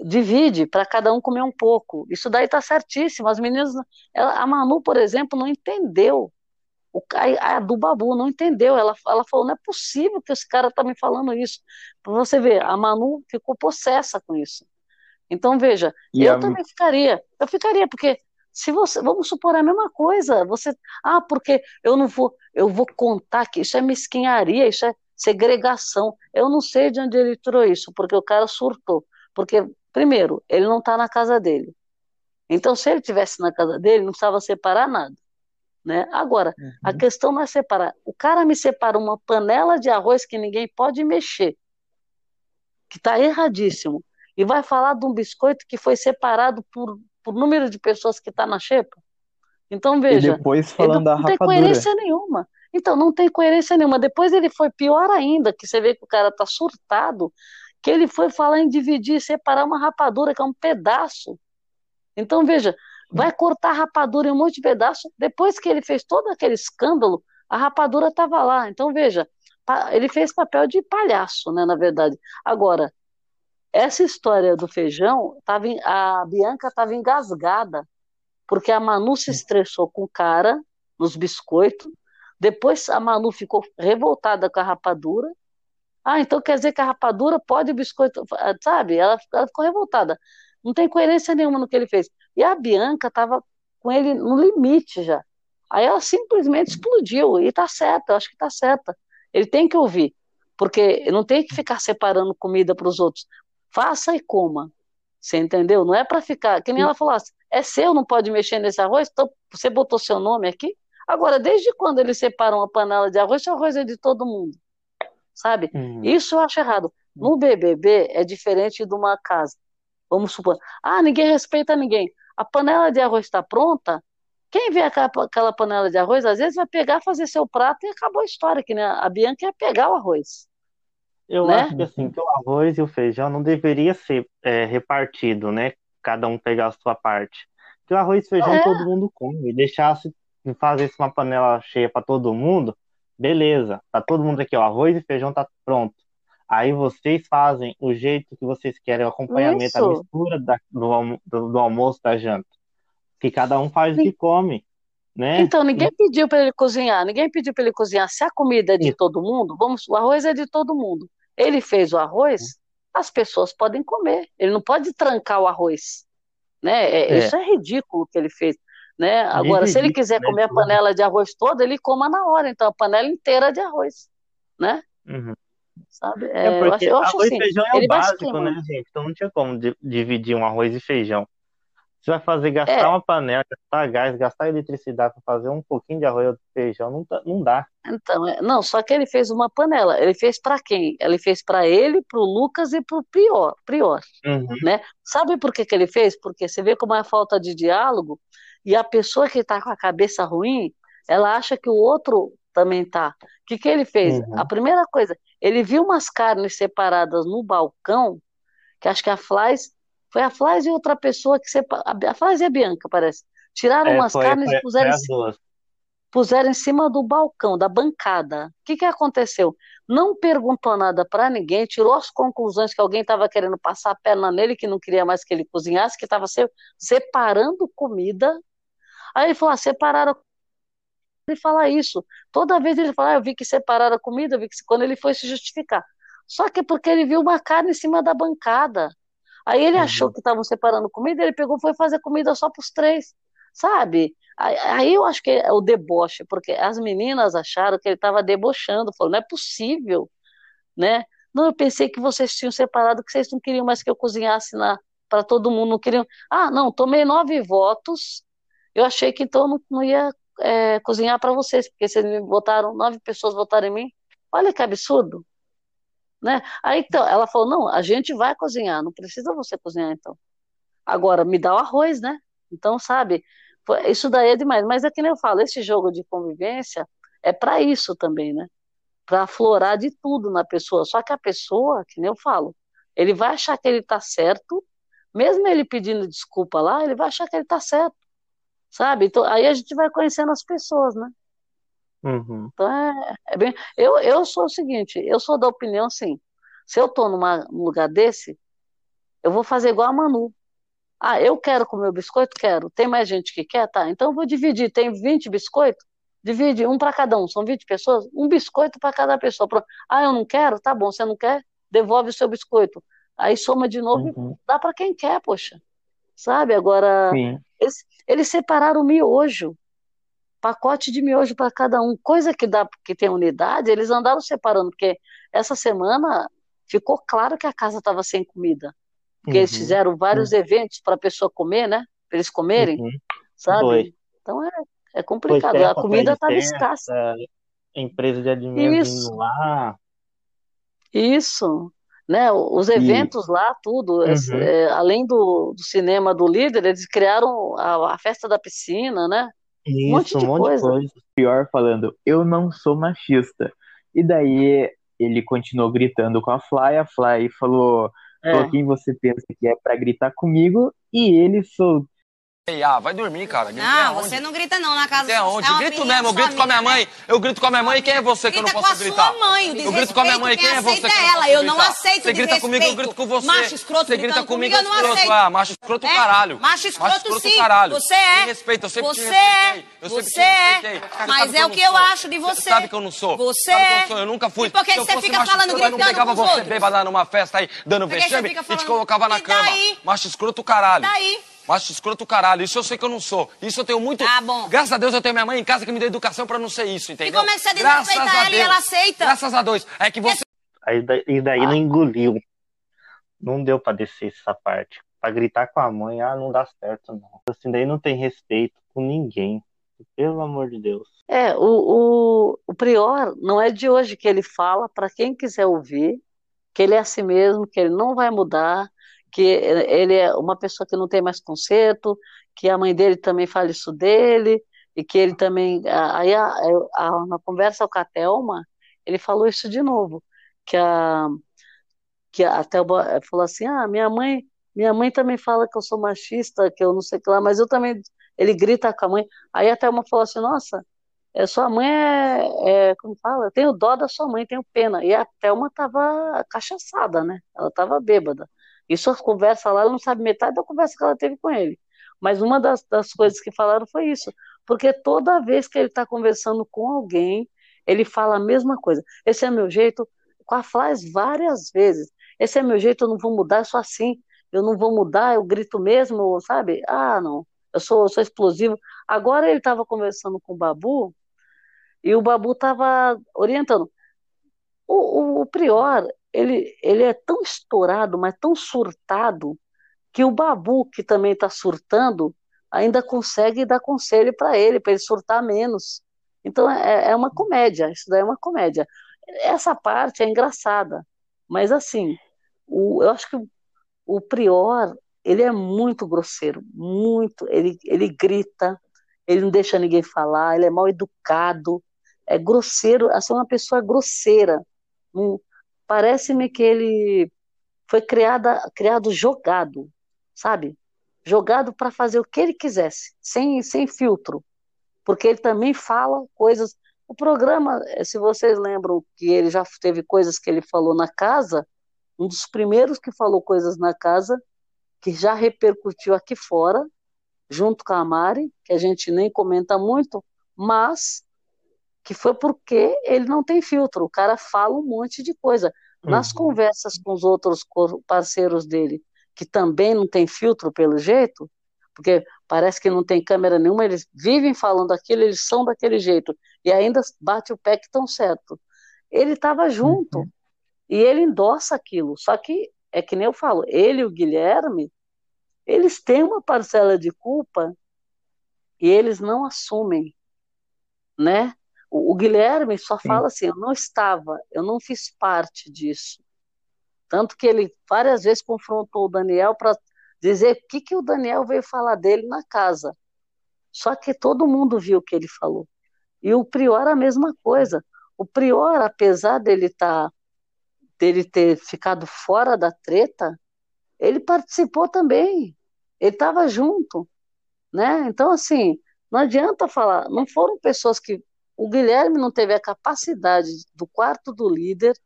divide para cada um comer um pouco. Isso daí está certíssimo. As meninas, ela- a Manu, por exemplo, não entendeu. O, a, a do Babu não entendeu. Ela, ela falou: não é possível que esse cara está me falando isso. Para você ver, a Manu ficou possessa com isso. Então, veja, E eu a- também ficaria. Eu ficaria, porque se você. Vamos supor a mesma coisa. Você. Ah, porque eu não vou. Eu vou contar que isso é mesquinharia, isso é segregação. Eu não sei de onde ele tirou isso, porque o cara surtou. Porque, primeiro, ele não está na casa dele. Então, se ele tivesse na casa dele, não precisava separar nada. Né? Agora, a questão não é separar. O cara me separa uma panela de arroz que ninguém pode mexer, que está erradíssimo, e vai falar de um biscoito que foi separado por, por número de pessoas que está na xepa. Então, E veja, depois ele falando da não tem rapadura. coerência nenhuma. Então, não tem coerência nenhuma. Depois ele foi pior ainda, que você vê que o cara está surtado, que ele foi falar em dividir, separar uma rapadura, que é um pedaço. Então, veja, vai cortar a rapadura em um monte de pedaço. Depois que ele fez todo aquele escândalo, a rapadura estava lá. Então, veja, ele fez papel de palhaço, né, na verdade. Agora, essa história do feijão, tava, a Bianca estava engasgada, porque a Manu se estressou com o cara nos biscoitos. Depois a Manu ficou revoltada com a rapadura. Ah, então quer dizer que a rapadura pode o biscoito, ah, sabe? Ela, ela ficou revoltada. Não tem coerência nenhuma no que ele fez. E a Bianca estava com ele no limite já. Aí ela simplesmente explodiu. E tá certo, eu acho que tá certa. Ele tem que ouvir, porque não tem que ficar separando comida para os outros. Faça e coma. Você entendeu? Não é para ficar. Que nem ela falou assim, é seu, não pode mexer nesse arroz, então você botou seu nome aqui. Agora, desde quando eles separam uma panela de arroz, o arroz é de todo mundo? Sabe? Uhum. Isso eu acho errado. No BBB é diferente de uma casa. Vamos supor, ah, ninguém respeita ninguém. A panela de arroz está pronta. Quem vê aquela, panela de arroz, às vezes vai pegar, fazer seu prato e acabou a história, que né? a Bianca ia pegar o arroz. Eu Né? acho que assim, que o arroz e o feijão não deveria ser é, repartido, né? Cada um pegar a sua parte. Que o arroz e feijão É. todo mundo come. E deixasse fazesse uma panela cheia para todo mundo, beleza. Tá todo mundo aqui, ó. Arroz e feijão tá pronto. Aí vocês fazem o jeito que vocês querem, o acompanhamento, Isso. a mistura da- do, do- do almoço, da janta. Que cada um faz o que come, né? Então, ninguém pediu para ele cozinhar, ninguém pediu para ele cozinhar. Se a comida é de Isso. todo mundo, vamos, o arroz é de todo mundo. Ele fez o arroz, as pessoas podem comer. Ele não pode trancar o arroz, né? É- É. Isso é ridículo o que ele fez, né? Agora, se ele quiser né, comer a tudo. panela de arroz toda, ele coma na hora. Então, a panela inteira de arroz, né? Uhum. Sabe? É É, eu acho, porque eu acho arroz assim, e feijão é o básico, né, gente? Então não tinha como di- dividir um arroz e feijão. Você vai fazer gastar É. uma panela, gastar gás, gastar eletricidade para fazer um pouquinho de arroz e feijão, não, tá- não dá. Então, é- não, só que ele fez uma panela. Ele fez para quem? Ele fez para ele, para o Lucas e para o Prior. Prior. Uhum. né? Sabe por que que ele fez? Porque você vê como é a falta de diálogo e a pessoa que está com a cabeça ruim, ela acha que o outro também tá. O que que ele fez? Uhum. A primeira coisa, ele viu umas carnes separadas no balcão, que acho que a Flás, foi a Flás e outra pessoa que separa, a Flás e a Bianca, parece. Tiraram É, umas foi, carnes foi, e puseram foi em puseram em cima do balcão, da bancada. O que que aconteceu? Não perguntou nada para ninguém, tirou as conclusões que alguém estava querendo passar a perna nele, que não queria mais que ele cozinhasse, que estava separando comida. Aí ele falou: ah, separaram. Ele fala isso. Toda vez ele fala: ah, eu vi que separaram a comida, eu vi que quando ele foi se justificar. Só que é porque ele viu uma carne em cima da bancada. Aí ele Uhum. achou que estavam separando comida, ele pegou e foi fazer comida só para os três, sabe? Aí, aí eu acho que é o deboche, porque as meninas acharam que ele estava debochando, falou, não é possível, né? Não, eu pensei que vocês tinham separado, que vocês não queriam mais que eu cozinhasse para todo mundo, não queriam. Ah, não, tomei nove votos, eu achei que então não, não ia é, cozinhar para vocês, porque vocês me votaram, nove pessoas votaram em mim. Olha que absurdo, né? Aí então, ela falou, não, a gente vai cozinhar, não precisa você cozinhar então. Agora, me dá o arroz, né? Então, sabe, isso daí é demais. Mas é que nem eu falo, esse jogo de convivência é para isso também, né? Para aflorar de tudo na pessoa. Só que a pessoa, que nem eu falo, ele vai achar que ele tá certo, mesmo ele pedindo desculpa lá, ele vai achar que ele tá certo, sabe? Então, aí a gente vai conhecendo as pessoas, né? Uhum. Então é, é bem. Eu, eu sou o seguinte, eu sou da opinião assim, se eu tô numa, num lugar desse, eu vou fazer igual a Manu. Ah, eu quero comer o biscoito? Quero. Tem mais gente que quer? Tá. Então eu vou dividir. Tem 20 biscoitos? Divide um para cada um. São 20 pessoas? Um biscoito para cada pessoa. Pronto. Ah, eu não quero? Tá bom. Você não quer? Devolve o seu biscoito. Aí soma de novo e Uhum. dá para quem quer, poxa. Sabe? Agora, Sim. Eles, eles separaram o miojo. Pacote de miojo para cada um. Coisa que dá, que tem unidade, eles andaram separando, porque essa semana ficou claro que a casa estava sem comida. Porque eles Uhum. fizeram vários eventos para a pessoa comer, né? Para eles comerem, Uhum. sabe? Foi. Então é, é complicado. A comida estava escassa. empresa de alimentos Isso. lá. Isso. Né? Os E eventos lá, tudo. Uhum. é, além do, do cinema do líder, eles criaram a, a festa da piscina, né? Um monte Isso, um de monte de coisa. coisa. pior falando, eu não sou machista. E daí ele continuou gritando com a Fly, a Fly falou, falou É. quem você pensa que é pra gritar comigo, e ele soltou. Ah, vai dormir, cara. Grita Não, você não grita não na casa Grita aonde? é grito mesmo, eu grito com a minha mãe. Eu grito com a minha mãe. Quem é você que eu não Grita posso com a gritar? sua mãe, eu grito com a minha mãe. Quem é você que eu não quem ela, eu não gritar? aceito Você grita comigo, eu grito com você. Macho escroto Você grita gritando comigo, eu não escroto. aceito. Ah, macho escroto É, caralho. macho escroto sim. caralho. Você é. Me respeita, eu sempre te Você respeitei. é. Eu sempre Você te é. respeitei. Mas é o não que eu acho de você. sabe que eu não sou. Você eu é. não. Eu nunca fui. E por que eu você fica macho falando, escroto, eu não gritando pegava com os você outros? bêbada numa festa aí, dando vexame e te colocava na cama. Macho escroto caralho. Daí? Macho escroto caralho. Isso eu sei que eu não sou. Isso eu tenho muito. Tá bom. Graças a Deus eu tenho minha mãe em casa que me deu educação pra não ser isso, entendeu? como é que você desrespeita ela e ela aceita? Graças a Deus. É que você. Aí e daí Ah. não engoliu. Não deu pra descer essa parte. Pra gritar com a mãe, ah, não dá certo, não. Assim, daí não tem respeito com ninguém. Pelo amor de Deus. É, o, o, o Prior não é de hoje que ele fala para quem quiser ouvir que ele é assim mesmo, que ele não vai mudar, que ele é uma pessoa que não tem mais conserto, que a mãe dele também fala isso dele, e que ele também. Aí, a, a, na conversa com a Thelma, ele falou isso de novo, que a, que a Thelma falou assim: ah, minha mãe, minha mãe também fala que eu sou machista, que eu não sei o que lá, mas eu também. Ele grita com a mãe. Aí a Thelma falou assim: nossa, é, sua mãe é, é, como fala, eu tenho dó da sua mãe, tenho pena. E a Thelma tava cachaçada, né? Ela tava bêbada. Isso a conversa lá, ela não sabe metade da conversa que ela teve com ele. Mas uma das, das coisas que falaram foi isso. Porque toda vez que ele está conversando com alguém, ele fala a mesma coisa. Esse é meu jeito, com a Flávia várias vezes. Esse é meu jeito, eu não vou mudar, eu sou assim. Eu não vou mudar, eu grito mesmo, sabe? Ah, não, eu sou, eu sou explosivo. Agora ele estava conversando com o Babu, e o Babu estava orientando. O, o, o, Prior, ele, ele é tão estourado, mas tão surtado, que o Babu, que também está surtando, ainda consegue dar conselho para ele, para ele surtar menos. Então é, é, uma comédia, isso daí é uma comédia. Essa parte é engraçada, mas assim, o, eu acho que o, Prior, ele é muito grosseiro, muito, ele, ele grita, ele não deixa ninguém falar, ele é mal educado, é grosseiro, assim, uma pessoa grosseira. Hum, Parece-me que ele foi criada, criado jogado, sabe? Jogado para fazer o que ele quisesse, sem, sem filtro. Porque ele também fala coisas. O programa, se vocês lembram que ele já teve coisas que ele falou na casa, um dos primeiros que falou coisas na casa, que já repercutiu aqui fora, junto com a Mari, que a gente nem comenta muito, mas que foi porque ele não tem filtro. O cara fala um monte de coisa. Nas uhum. conversas com os outros parceiros dele, que também não tem filtro pelo jeito, porque parece que não tem câmera nenhuma, eles vivem falando aquilo, eles são daquele jeito, e ainda bate o pé que estão certo. Ele estava junto, uhum. e ele endossa aquilo. Só que, é que nem eu falo, ele e o Guilherme, eles têm uma parcela de culpa e eles não assumem, né? O, o Guilherme só Sim. fala assim: eu não estava, eu não fiz parte disso. Tanto que ele várias vezes confrontou o Daniel para dizer o que, que o Daniel veio falar dele na casa. Só que todo mundo viu o que ele falou. E o Prior a mesma coisa. O Prior, apesar dele tá, dele ter ficado fora da treta, ele participou também. Ele estava junto, né? Então assim, não adianta falar. Não foram pessoas que o Guilherme não teve a capacidade do quarto do líder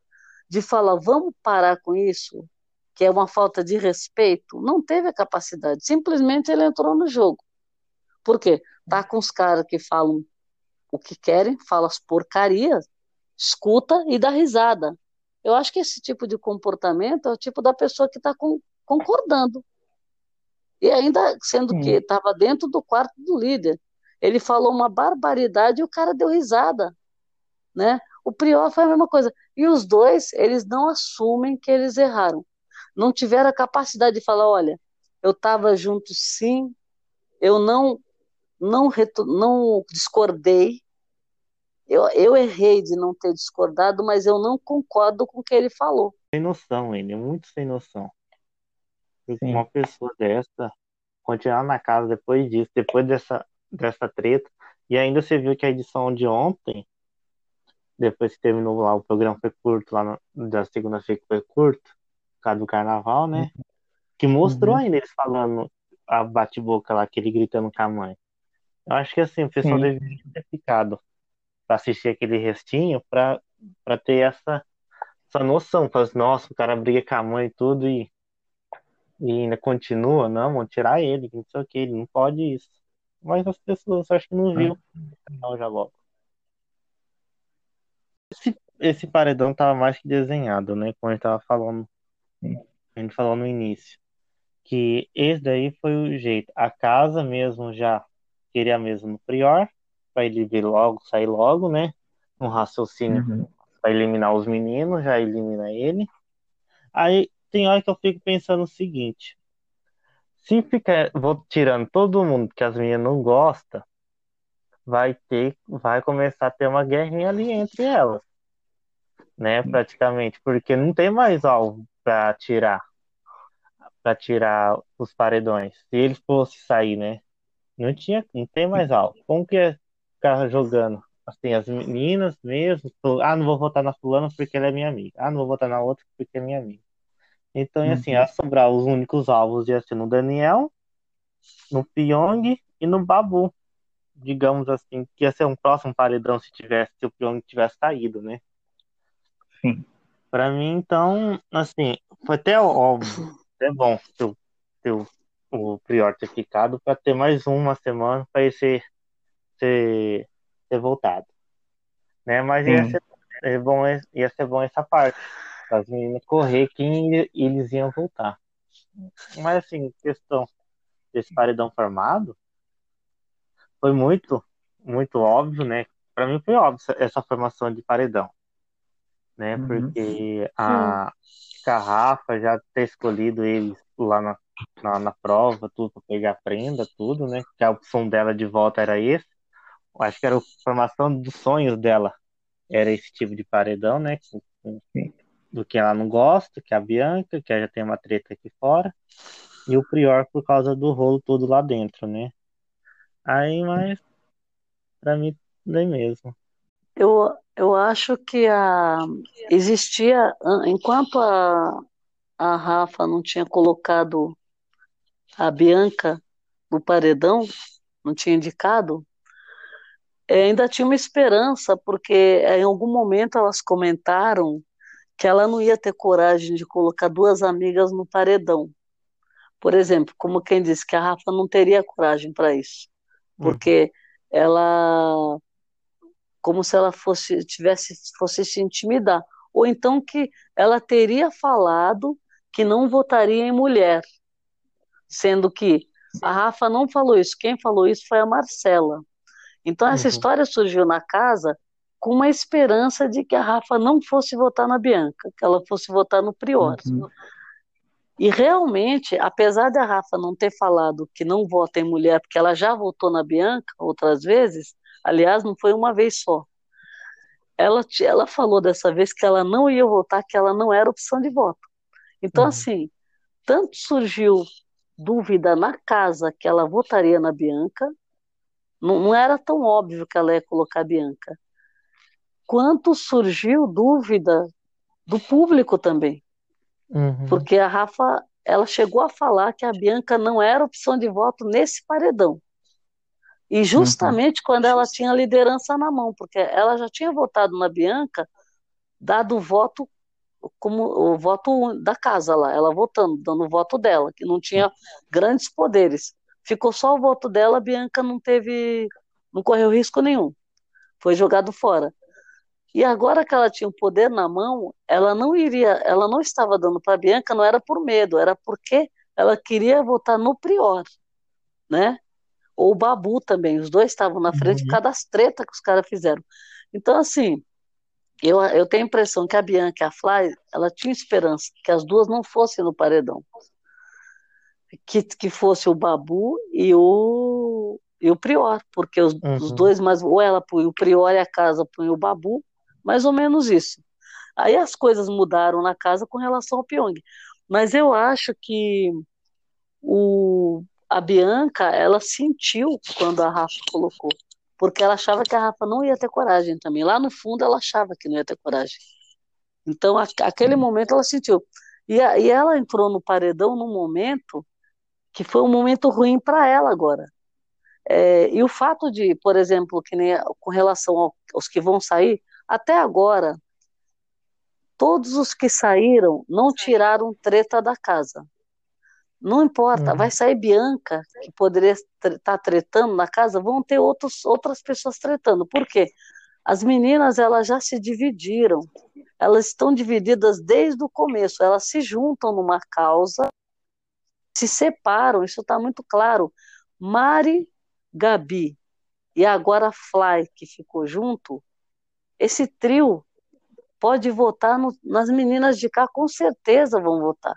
de falar, vamos parar com isso, que é uma falta de respeito. Não teve a capacidade. Simplesmente ele entrou no jogo. Por quê? Tá com os caras que falam o que querem, falam as porcarias, escuta e dá risada. Eu acho que esse tipo de comportamento é o tipo da pessoa que está concordando. E ainda sendo que estava dentro do quarto do líder. Ele falou uma barbaridade e o cara deu risada, né? O Prior foi a mesma coisa. E os dois, eles não assumem que eles erraram. Não tiveram a capacidade de falar, olha, eu estava junto sim, eu não não não discordei. Eu, eu errei de não ter discordado, mas eu não concordo com o que ele falou. Sem noção, ele é muito sem noção. Uma pessoa dessa continuar na casa depois disso, depois dessa dessa treta. E ainda você viu que a edição de ontem, depois que terminou lá, o programa foi curto, lá no, da segunda-feira foi curto, por causa do carnaval, né? Uhum. Que mostrou uhum. ainda eles falando a bate-boca lá, aquele gritando com a mãe. Eu acho que assim, o pessoal deve ter ficado pra assistir aquele restinho pra, pra ter essa, essa noção. Faz, nossa, o cara briga com a mãe e tudo e, e ainda continua, não, vão tirar ele, não sei o que, ele não pode isso mas as pessoas acho que não viu já logo. Esse, esse paredão tava mais que desenhado, né? Como a gente tava falando, a gente falou no início, que esse daí foi o jeito. A casa mesmo já queria mesmo no Prior, para ele vir logo, sair logo, né? Um raciocínio uhum. para eliminar os meninos, já elimina ele. Aí tem hora que eu fico pensando o seguinte: se ficar vou tirando todo mundo que as meninas não gostam, vai ter, vai começar a ter uma guerrinha ali entre elas, né? Praticamente, porque não tem mais alvo para tirar, para tirar os paredões. Se eles fossem sair, né? Não tinha, não tem mais alvo. Como que é ficar jogando? Assim, as meninas mesmo, ah, não vou votar na fulana porque ela é minha amiga. Ah, não vou votar na outra porque é minha amiga. Então, uhum. assim, ia sobrar os únicos alvos ia ser no Daniel, no Pyong e no Babu. digamos assim, que ia ser um próximo paredão se tivesse, se o Pyong tivesse saído, né? Sim. Pra mim, então, assim, foi até óbvio, é bom ter, o- ter o, o Prior ter ficado pra ter mais uma semana pra ele ser, ser, ser voltado, né? Mas ia ser, é bom, ia ser bom essa parte, as meninas correr quem eles iam voltar. Mas, assim, questão desse paredão formado, foi muito, muito óbvio, né? Pra mim foi óbvio essa, formação de paredão, né? Uhum. Porque a Garrafa já ter escolhido eles lá na, na, na prova, tudo pra pegar a prenda, tudo, né? Que a opção dela de volta era esse. Eu Acho que era a formação dos sonhos dela. Era esse tipo de paredão, né? Com- com-. Do que ela não gosta, que é a Bianca, que já tem uma treta aqui fora. E o Prior por causa do rolo todo lá dentro, né? Aí, mas pra mim, nem mesmo. Eu, eu acho que a, existia, an- enquanto a, a Rafa não tinha colocado a Bianca no paredão, não tinha indicado, eh, ainda tinha uma esperança, porque eh, em algum momento elas comentaram que ela não ia ter coragem de colocar duas amigas no paredão. Por exemplo, como quem disse que a Rafa não teria coragem para isso, porque ela como se ela fosse tivesse fosse se intimidar, ou então que ela teria falado que não votaria em mulher, sendo que a Rafa não falou isso, quem falou isso foi a Marcela. Então essa Uhum. história surgiu na casa com uma esperança de que a Rafa não fosse votar na Bianca, que ela fosse votar no Prior. Uhum. E realmente, apesar da Rafa não ter falado que não vota em mulher, porque ela já votou na Bianca outras vezes, aliás, não foi uma vez só. Ela, ela falou dessa vez que ela não ia votar, que ela não era opção de voto. Então, Uhum. assim, tanto surgiu dúvida na casa que ela votaria na Bianca, não, não era tão óbvio que ela ia colocar a Bianca, quanto surgiu dúvida do público também. Uhum. Porque a Rafa, ela chegou a falar que a Bianca não era opção de voto nesse paredão. E justamente quando ela tinha a liderança na mão, porque ela já tinha votado na Bianca, dado o voto como o voto da casa lá, ela votando, dando o voto dela, que não tinha grandes poderes. Ficou só o voto dela, a Bianca não teve, não correu risco nenhum. Foi jogado fora. E agora que ela tinha o poder na mão, ela não iria, ela não estava dando para a Bianca, não era por medo, era porque ela queria votar no Prior, né? Ou o Babu também, os dois estavam na frente por causa das tretas que os caras fizeram. Então, assim, eu, eu tenho a impressão que a Bianca e a Fly, ela tinha esperança que as duas não fossem no paredão. Que, que fosse o Babu e o, e o Prior, porque os, Uhum. os dois, mas ou ela punha o Prior e a casa punha o Babu, mais ou menos isso. Aí as coisas mudaram na casa com relação ao Pyong. Mas eu acho que o, a Bianca, ela sentiu quando a Rafa colocou, porque ela achava que a Rafa não ia ter coragem também. Lá no fundo, ela achava que não ia ter coragem. Então, a, aquele momento, ela sentiu. E, a, e ela entrou no paredão num momento que foi um momento ruim para ela agora. É, e o fato de, por exemplo, que nem com relação ao, aos que vão sair, até agora, todos os que saíram não tiraram treta da casa. Não importa, Uhum. vai sair Bianca, que poderia estar tá tretando na casa, vão ter outros, outras pessoas tretando. Por quê? As meninas elas já se dividiram, elas estão divididas desde o começo, elas se juntam numa causa, se separam, isso está muito claro. Mari, Gabi e agora Fly, que ficou junto, esse trio pode votar no, nas meninas de cá, com certeza vão votar.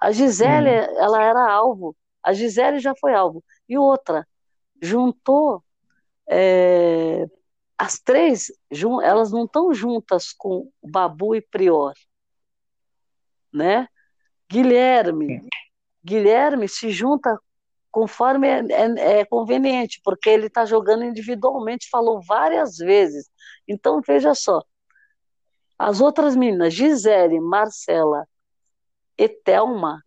A Gisele, Uhum. ela era alvo. A Gisele já foi alvo. E outra, juntou é, as três, jun, elas não estão juntas com Babu e Prior, né? Guilherme, Guilherme se junta conforme é, é, é conveniente, porque ele está jogando individualmente, falou várias vezes. Então veja só, as outras meninas, Gisele, Marcela e Thelma,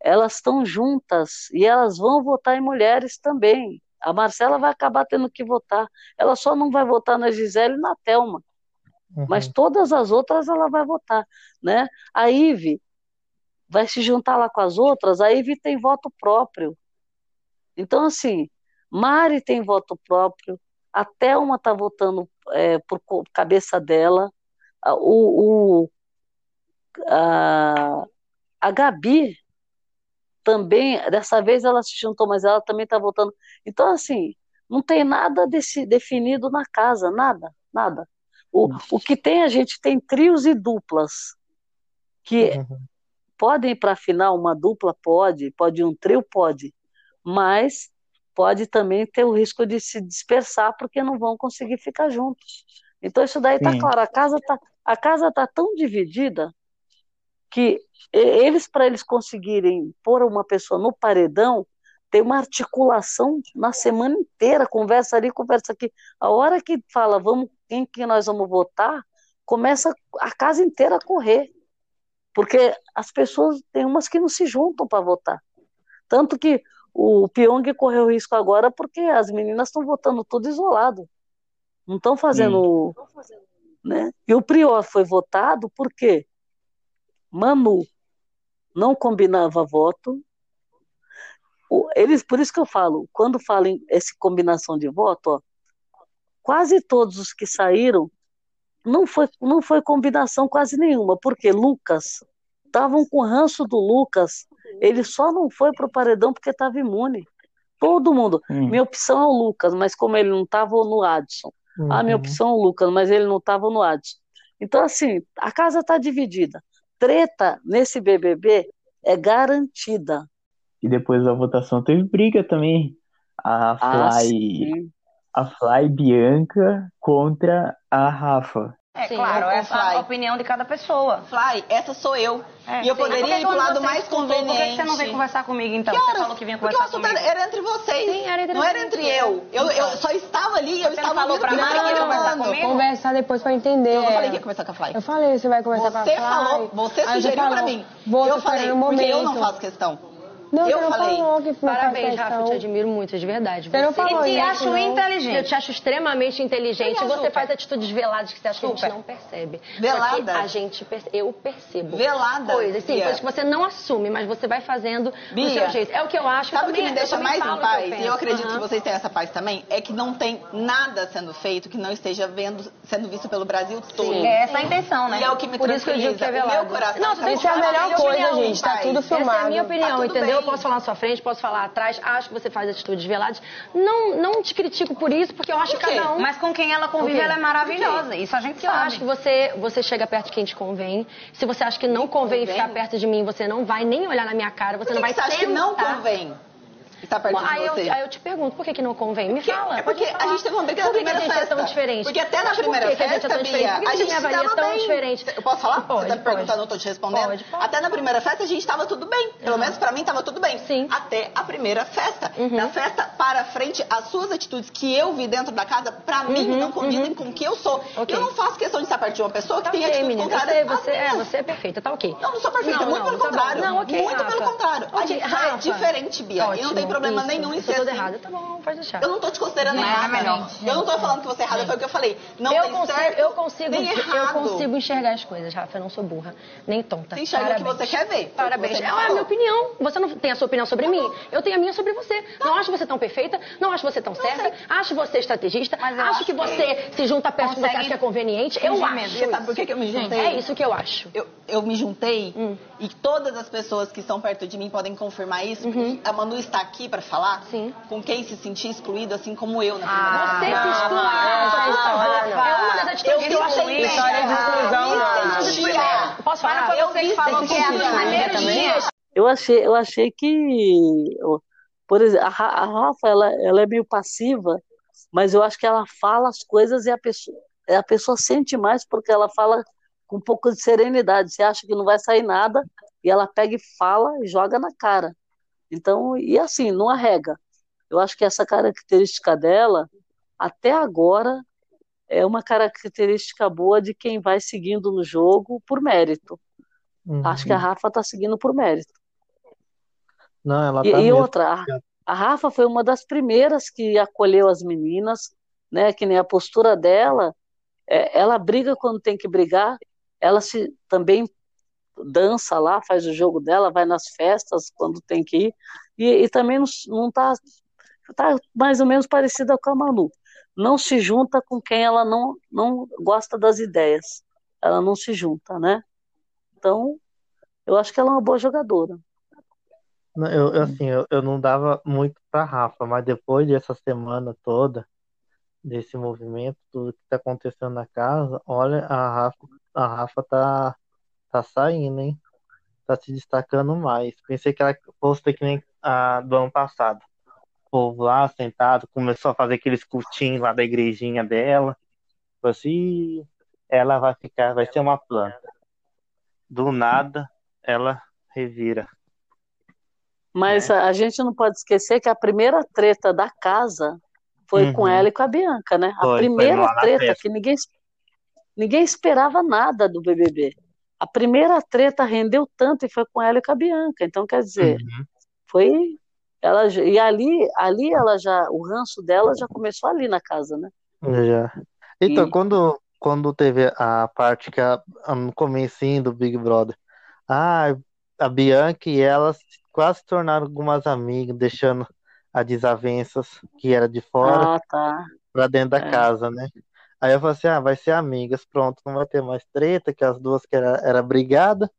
elas estão juntas e elas vão votar em mulheres também. A Marcela vai acabar tendo que votar. Ela só não vai votar na Gisele e na Thelma. Uhum. Mas todas as outras ela vai votar, né? A Ive vai se juntar lá com as outras, a Ive tem voto próprio. Então, assim, Mari tem voto próprio, a Thelma está votando é, por cabeça dela, o, o a, a Gabi também, dessa vez ela se juntou, mas ela também está votando. Então, assim, não tem nada desse, definido na casa, nada, nada. O, o que tem, a gente tem trios e duplas, que Uhum. Podem ir para a final, uma dupla pode, pode um trio, pode, mas pode também ter o risco de se dispersar porque não vão conseguir ficar juntos. Então isso daí está claro, a casa tá, a casa tá tão dividida que eles para eles conseguirem pôr uma pessoa no paredão tem uma articulação na semana inteira, conversa ali, conversa aqui. A hora que fala, vamos, quem que nós vamos votar, começa a casa inteira a correr. Porque as pessoas, tem umas que não se juntam para votar. Tanto que o Pyong correu risco agora porque as meninas estão votando tudo isolado. Não estão fazendo. Né? E o Prior foi votado porque Manu não combinava voto. Eles, por isso que eu falo, quando falam essa combinação de voto, ó, quase todos os que saíram não foi, não foi combinação quase nenhuma, porque Lucas estavam com ranço do Lucas, ele só não foi pro paredão porque estava imune. Todo mundo. Hum. Minha opção é o Lucas, mas como ele não estava no Adson. Ah, minha Uhum. opção é o Lucas, mas ele não estava no Adson. Então, assim, a casa está dividida. Treta nesse BBB é garantida. E depois da votação teve briga também. A Ah, Fly, sim. A Fly Bianca contra a Rafa. É Sim, claro, essa é a opinião de cada pessoa. Fly, essa sou eu. É, e eu sim. Poderia ir pro lado você mais escutou, conveniente. Por que você não veio conversar comigo então? Que Você falou que vinha Porque o conversar assunto era entre vocês. Sim, era entre não era entre eu. Eu, eu só estava ali e eu Você estava falou pra o que Mari que você ia estava conversar comigo? Conversar depois pra entender. Eu não falei que ia conversar com a Fly. Eu falei, você vai conversar com a Você Fly. falou, você sugeriu pra falou, mim. Vou eu falei, porque eu não faço questão. Não, eu falei. Parabéns, questão. Rafa, eu te admiro muito, de verdade. Você não falou E te acho não. inteligente. Eu te acho extremamente inteligente. Você super. faz atitudes veladas que você acha que a Super. gente não percebe. Velada? Só que a gente perce- eu percebo. Velada, Coisas, sim, coisas que você não assume, mas você vai fazendo do Bia, seu jeito. É o que eu acho. Sabe eu o que me deixa mais em paz? eu E eu acredito Aham. que vocês têm essa paz também. É que não tem nada sendo feito que não esteja vendo, sendo visto pelo Brasil todo. Sim. É essa a intenção, né? E é o que me Por isso que eu digo que é. O velado. meu coração Não, tá Isso é a melhor coisa, opinião, gente. Tá tudo Essa é filmado. a minha opinião, Tá tudo entendeu? Eu posso falar na sua frente, posso falar atrás, acho que você faz atitudes veladas. Não, não te critico por isso, porque eu acho que cada um. Mas com quem ela convive, ela é maravilhosa. Isso a gente Eu sabe. acho que você, você chega perto de quem te convém. Se você acha que não convém, convém? ficar perto de mim, você não vai nem olhar na minha cara, você Por que não vai que você acha que não convém estar perto aí, de você? eu, aí eu te pergunto, por que, que não convém? Me Porque- fala. é porque a gente teve uma briga Por na que que a primeira gente é tão festa? diferente? Porque até na por primeira que que a gente é festa, tão? Bia, Por a gente avalia dava tão bem. diferente? Eu posso falar? Pode, você tá me perguntando, eu tô te respondendo. Pode, pode. Até na primeira festa a gente tava tudo bem. Pelo Uhum. menos pra mim tava tudo bem. Sim. Até a primeira festa. Uhum. Da festa para frente, as suas atitudes que eu vi dentro da casa, pra mim, Uhum, não condizem uhum. com o que eu sou. Ok. Eu não faço questão de estar perto de uma pessoa que Tá tem ok, atitudes menina. Eu contrárias sei, às você, é, você é perfeita, tá ok. Eu não sou perfeita, Não, muito não, pelo tá contrário. Não, ok, muito pelo contrário. A gente é diferente, Bia. e não tem Ótimo, problema isso. nenhum em Eu ser toda assim. errada, tá bom, pode deixar. Eu não tô te considerando Não, é errada. melhor. Eu não tô falando que você é errada, foi o que eu falei. Não eu tem consigo, certo, eu consigo, nem eu errado. consigo enxergar as coisas, Rafa. Eu não sou burra, nem tonta. Você enxerga o que Parabéns. você quer ver. que Parabéns. você me É a minha opinião. Você não tem a sua opinião sobre mim? Eu tenho a minha sobre você. Não acho você tão perfeita, não acho você tão certa, acho você estrategista, Mas eu acho acho que que você se junta perto que você acha que é conveniente. Eu acho. E sabe por que, que eu me juntei? É isso que eu acho. Eu, eu me juntei Hum. e todas as pessoas que estão perto de mim podem confirmar isso. porque A Manu está aqui para falar. Sim. com quem se sentir excluído, assim como eu na Ah, primeira Você se exclui. É uma das atitudes Eu que eu História de exclusão, não. sentia. Posso Para falar? foi Eu você que falou que é dias. Eu achei, eu achei que, por exemplo, a, a Rafa, ela, ela é meio passiva, mas eu acho que ela fala as coisas e a pessoa, a pessoa sente mais porque ela fala com um pouco de serenidade. Você acha que não vai sair nada e ela pega e fala e joga na cara. Então, e assim, não arrega. Eu acho que essa característica dela, até agora, é uma característica boa de quem vai seguindo no jogo por mérito. Uhum. Acho que a Rafa está seguindo por mérito. Não, ela E, tá e mesmo. outra, a- A Rafa foi uma das primeiras que acolheu as meninas, né? Que nem a postura dela, é, ela briga quando tem que brigar, ela se também dança lá, faz o jogo dela, vai nas festas quando tem que ir, e, e também não, não tá, mais ou menos parecida com a Manu. Não se junta com quem ela não, não gosta das ideias. Ela não se junta, né? Então, eu acho que ela é uma boa jogadora. Eu, eu, assim, eu, eu não dava muito pra Rafa, mas depois dessa semana toda, desse movimento, tudo que tá acontecendo na casa, olha, a Rafa, a Rafa tá, tá saindo, hein? Tá se destacando mais. Pensei que ela fosse que nem a do ano passado. O povo lá sentado começou a fazer aqueles cultinhos lá da igrejinha dela. Falei assim, "Ih, ela vai ficar, vai ser uma planta. Do nada, ela revira. Mas a, a gente não pode esquecer que a primeira treta da casa foi com Uhum. ela e com a Bianca, né? A Foi, foi primeira treta que ninguém, ninguém esperava nada do BBB. A primeira treta rendeu tanto e foi com ela e com a Bianca. Então, quer dizer, Uhum. foi ela e ali, ali ela já, o ranço dela já começou ali na casa, né? Já. Então, E- quando, quando teve a parte que a, no comecinho do Big Brother, ah, a Bianca e ela se- quase se tornaram algumas amigas, deixando as desavenças que era de fora Ah, tá. pra dentro da É. casa, né? Aí eu falei assim, ah, vai ser amigas, pronto, não vai ter mais treta, que as duas que era, era brigada.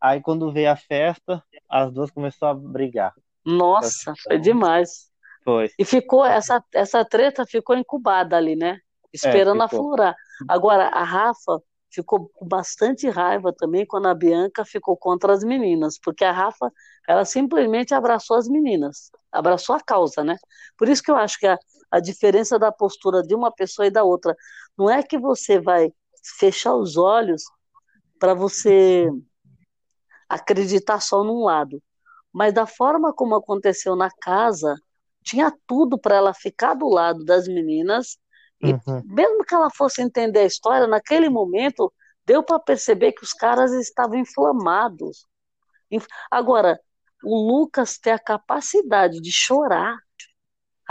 Aí quando veio a festa, as duas começaram a brigar. Nossa, foi demais. Foi. E ficou essa essa treta ficou incubada ali, né? Esperando É, aflorar. Agora a Rafa ficou com bastante raiva também quando a Bianca ficou contra as meninas, porque a Rafa ela simplesmente abraçou as meninas, abraçou a causa, né? Por isso que eu acho que a, a diferença da postura de uma pessoa e da outra não é que você vai fechar os olhos para você acreditar só num lado, mas da forma como aconteceu na casa, tinha tudo para ela ficar do lado das meninas e Uhum. mesmo que ela fosse entender a história, naquele momento deu para perceber que os caras estavam inflamados. Inf- Agora, o Lucas ter a capacidade de chorar,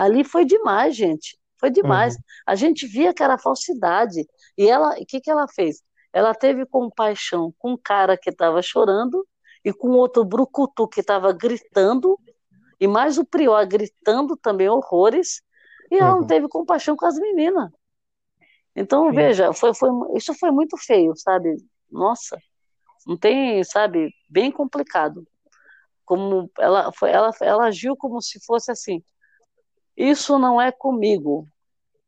ali foi demais, gente. Foi demais. Uhum. A gente via que era falsidade. E ela, o que que ela fez? Ela teve compaixão com um cara que estava chorando e com outro brucutu que estava gritando, e mais o Prior gritando também horrores, e ela não Uhum. teve compaixão com as meninas. Então, veja, foi, foi, isso foi muito feio, sabe? Nossa, não tem, sabe, bem complicado. Como ela foi, ela, ela agiu como se fosse assim, isso não é comigo,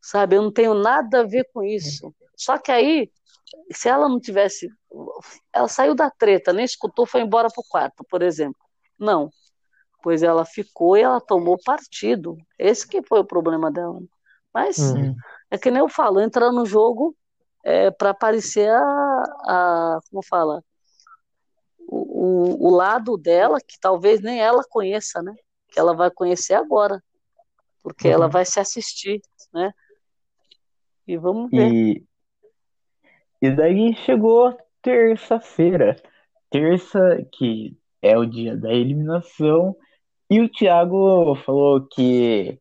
sabe? Eu não tenho nada a ver com isso. Só que aí, se ela não tivesse, ela saiu da treta, nem escutou, foi embora pro quarto, por exemplo. Não, pois ela ficou e ela tomou partido. Esse que foi o problema dela. Mas Uhum. é que nem eu falo, entra no jogo é, para aparecer a, a, como fala, o, o, o lado dela que talvez nem ela conheça, né? Que ela vai conhecer agora, porque ela Uhum. vai se assistir, né? E vamos ver. E, e daí chegou terça-feira. Terça, que é o dia da eliminação, e o Thiago falou que,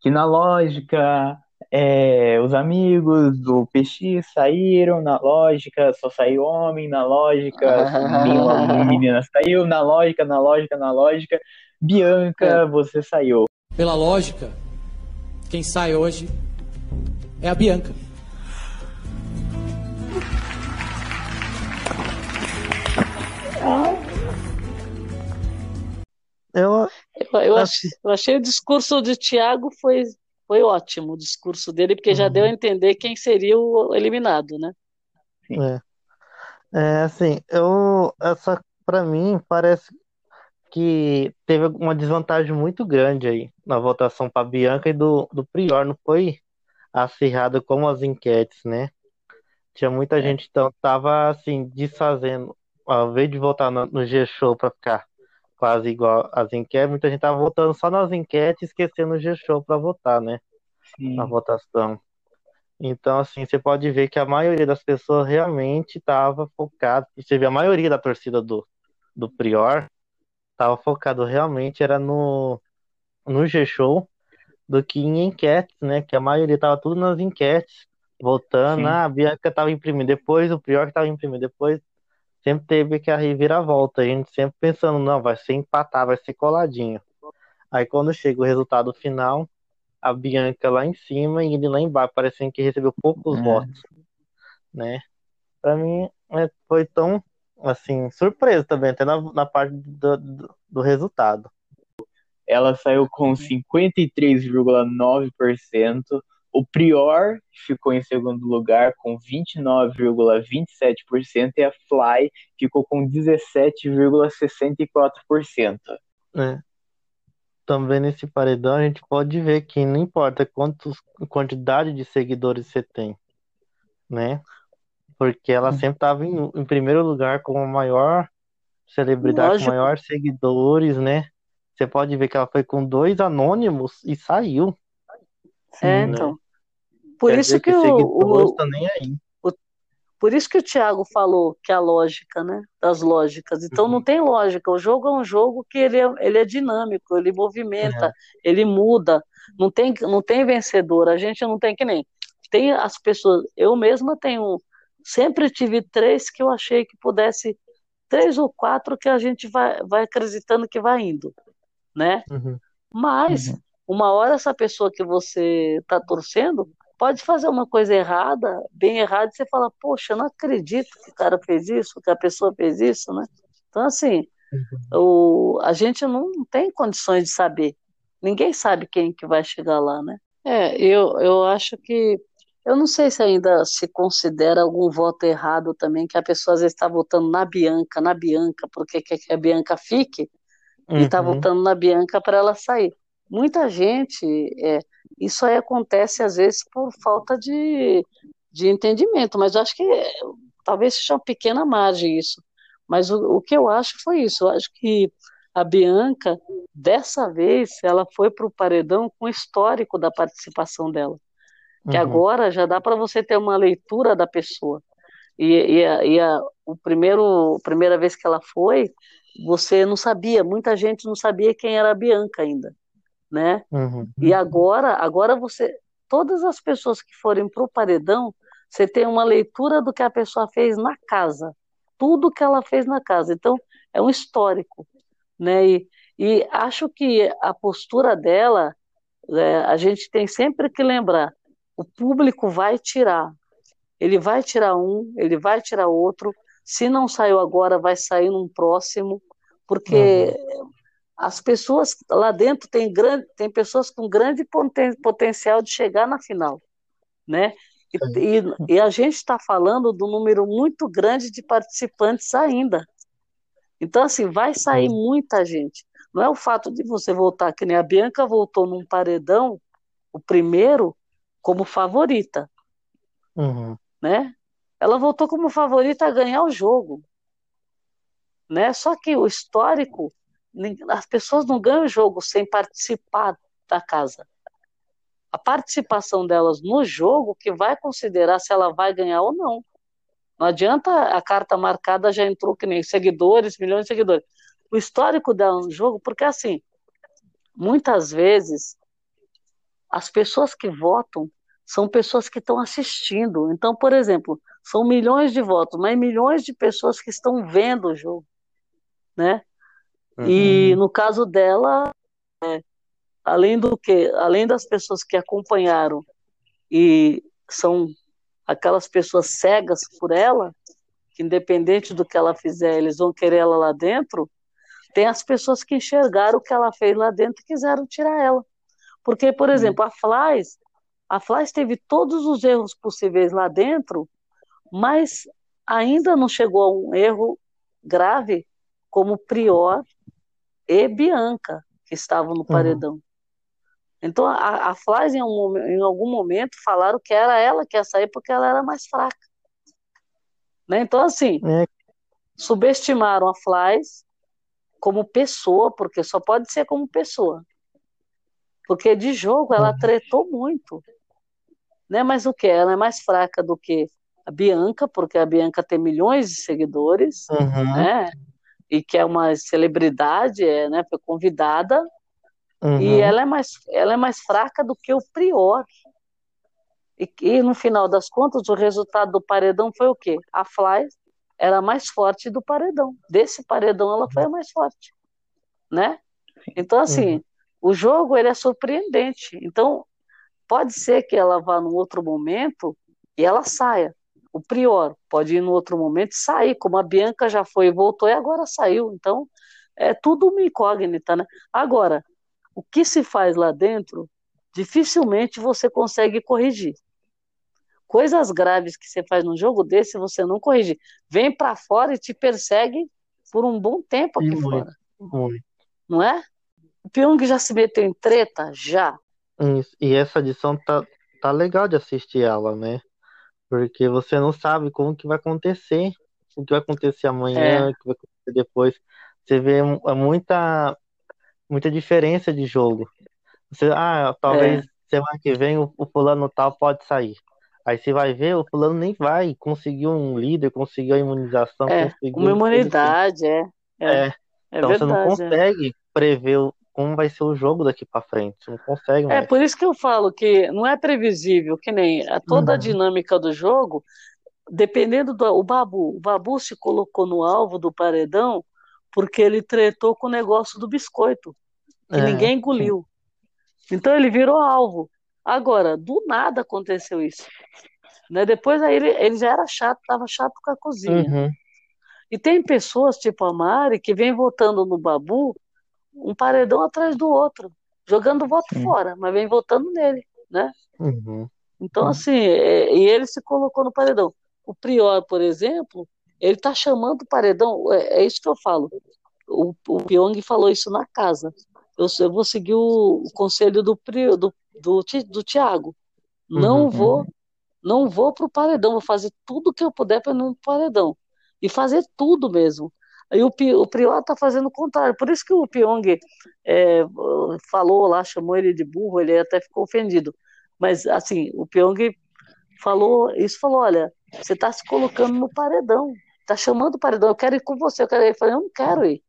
que na lógica é, os amigos do PX saíram, na lógica só saiu homem, na lógica nenhuma menina saiu, na lógica, na lógica, na lógica. Bianca, você saiu. Pela lógica, quem sai hoje é a Bianca. Eu, Eu, eu achei, eu achei o discurso de Thiago foi, foi ótimo, o discurso dele, porque já deu a entender quem seria o eliminado, né? É. É, assim, eu, essa, pra mim, parece que teve uma desvantagem muito grande aí na votação para Bianca e do, do Prior, não foi acirrado como as enquetes, né? Tinha muita gente então tava assim desfazendo, ao invés de votar no, no G-Show para ficar quase igual às enquetes, muita gente tava votando só nas enquetes, esquecendo o G-Show para votar, né? Sim. Na votação. Então, assim, você pode ver que a maioria das pessoas realmente estava focada. Você vê a maioria da torcida do, do Prior estava focado realmente era no no G-Show do que em enquetes, né? Que a maioria tava tudo nas enquetes, votando, Sim. ah, a Bianca tava imprimindo depois, o Prior que tava imprimindo depois. Sempre teve que a reviravolta, a gente sempre pensando, não, vai ser empatar, vai ser coladinho. Aí quando chega o resultado final, a Bianca lá em cima e ele lá embaixo, parecendo que recebeu poucos É. votos, né? Pra mim, é, foi tão, assim, surpresa também, até na, na parte do, do, do resultado. Ela saiu com 53,9%. O Prior ficou em segundo lugar com 29,27% e a Fly ficou com 17,64%. né? Também nesse paredão a gente pode ver que não importa quantos, quantidade de seguidores você tem, né? Porque ela sempre estava em, em primeiro lugar como a maior celebridade, com maior seguidores, né? Você pode ver que ela foi com dois anônimos e saiu. É, né? então. Por Quer isso dizer que o, o- tá nem aí. por isso que o Thiago falou que é a lógica, né? Das lógicas. Então não tem lógica. O jogo é um jogo que ele é, ele é dinâmico, ele movimenta, ele muda. Não tem, não tem vencedor. A gente não tem que nem. Tem as pessoas. Eu mesma tenho. Sempre tive três que eu achei que pudesse. Três ou quatro que a gente vai, vai acreditando que vai indo, né? Uhum. Mas, uma hora essa pessoa que você está torcendo pode fazer uma coisa errada, bem errada, e você fala, poxa, eu não acredito que o cara fez isso, que a pessoa fez isso, né? Então, assim, o, a gente não tem condições de saber. Ninguém sabe quem que vai chegar lá, né? É, eu, eu acho que. Eu não sei se ainda se considera algum voto errado também, que a pessoa às vezes está votando na Bianca, na Bianca, porque quer que a Bianca fique, e está Uhum. votando na Bianca para ela sair. Muita gente, é, isso aí acontece às vezes por falta de, de entendimento, mas eu acho que é, talvez seja uma pequena margem isso. Mas o, o que eu acho foi isso. Eu acho que a Bianca, dessa vez, ela foi para o paredão com o histórico da participação dela. Que Uhum. agora já dá para você ter uma leitura da pessoa. E, e, a, e a, o primeiro, primeira vez que ela foi, você não sabia, muita gente não sabia quem era a Bianca ainda, né? Uhum. E agora, agora você, todas as pessoas que forem pro paredão, você tem uma leitura do que a pessoa fez na casa, tudo que ela fez na casa. Então, é um histórico, né? E, e acho que a postura dela, é, a gente tem sempre que lembrar, o público vai tirar, ele vai tirar um, ele vai tirar outro. Se não saiu agora, vai sair num próximo, porque as pessoas lá dentro tem grande, tem pessoas com grande poten- potencial de chegar na final, né? E, e- e a gente está falando do número muito grande de participantes ainda. Então, assim, vai sair muita gente. Não é o fato de você voltar, que nem a Bianca voltou num paredão, o primeiro, como favorita Uhum. né? Ela voltou como favorita a ganhar o jogo, né? Só que o histórico, as pessoas não ganham o jogo sem participar da casa. A participação delas no jogo que vai considerar se ela vai ganhar ou não. Não adianta a carta marcada já entrou que nem seguidores, milhões de seguidores. O histórico dela no jogo, porque assim, muitas vezes as pessoas que votam são pessoas que estão assistindo. Então, por exemplo, são milhões de votos, mas milhões de pessoas que estão vendo o jogo, né? E no caso dela, é, além do que, além das pessoas que acompanharam e são aquelas pessoas cegas por ela, que independente do que ela fizer, eles vão querer ela lá dentro, tem as pessoas que enxergaram o que ela fez lá dentro e quiseram tirar ela. Porque, por exemplo, a Flás, a Flás teve todos os erros possíveis lá dentro, mas ainda não chegou a um erro grave como Prior e Bianca, que estavam no paredão. Então, a, a Flás, em, um em algum momento, falaram que era ela que ia sair porque ela era mais fraca. Né? Então, assim, É. subestimaram a Flás como pessoa, porque só pode ser como pessoa. Porque de jogo ela tretou muito. Né? Mas o que? Ela é mais fraca do que a Bianca, porque a Bianca tem milhões de seguidores, Uhum. né? E que é uma celebridade, é, né? Foi convidada. Uhum. E ela é mais, ela é mais fraca do que o Prior. E, e no final das contas, o resultado do paredão foi o quê? A Fly era mais forte do paredão. Desse paredão, ela foi a mais forte, né? Então, assim, Uhum. o jogo ele é surpreendente. Então, pode ser que ela vá num outro momento e ela saia. O Prior pode ir num outro momento e sair, como a Bianca já foi e voltou e agora saiu. Então, é tudo uma incógnita, né? Agora, o que se faz lá dentro, dificilmente você consegue corrigir. Coisas graves que você faz num jogo desse, você não corrige. Vem pra fora e te persegue por um bom tempo aqui muito, fora, muito. não é? O Pyong já se meteu em treta? Já. E essa edição tá, tá legal de assistir ela, né? Porque você não sabe como que vai acontecer, o que vai acontecer amanhã, É. o que vai acontecer depois. Você vê é muita, muita diferença de jogo. Você, ah, talvez É. semana que vem o, o fulano tal pode sair. Aí você vai ver, o fulano nem vai. Conseguiu um líder, conseguiu a imunização, É, conseguiu uma imunidade, é. É, É. é Então você não verdade. é. consegue prever o- como vai ser o jogo daqui pra frente. Você não consegue É mais. por isso que eu falo que não é previsível, que nem a- toda a Uhum. dinâmica do jogo, dependendo do o Babu, o Babu se colocou no alvo do paredão porque ele tretou com o negócio do biscoito, que É, ninguém engoliu. Então ele virou alvo. Agora, do nada aconteceu isso. Né? Depois aí ele, ele já era chato, estava chato com a cozinha. Uhum. E tem pessoas, tipo a Mari, que vem votando no Babu um paredão atrás do outro, jogando voto Sim. fora, mas vem votando nele, né? Uhum. Então, assim, é- e ele se colocou no paredão. O Prior, por exemplo, ele está chamando o paredão, é, é isso que eu falo. O, o Pyong falou isso na casa. Eu, eu vou seguir o, o conselho do, do, do, do Tiago. Não Uhum. vou, não vou pro paredão, vou fazer tudo que eu puder para não ir pro paredão. E fazer tudo mesmo. Aí o, o Prior está fazendo o contrário. Por isso que o Pyong é, falou lá, chamou ele de burro, ele até ficou ofendido. Mas, assim, o Pyong falou isso, falou, olha, você está se colocando no paredão, está chamando o paredão, eu quero ir com você, eu quero ir. Eu falei, eu não quero ir.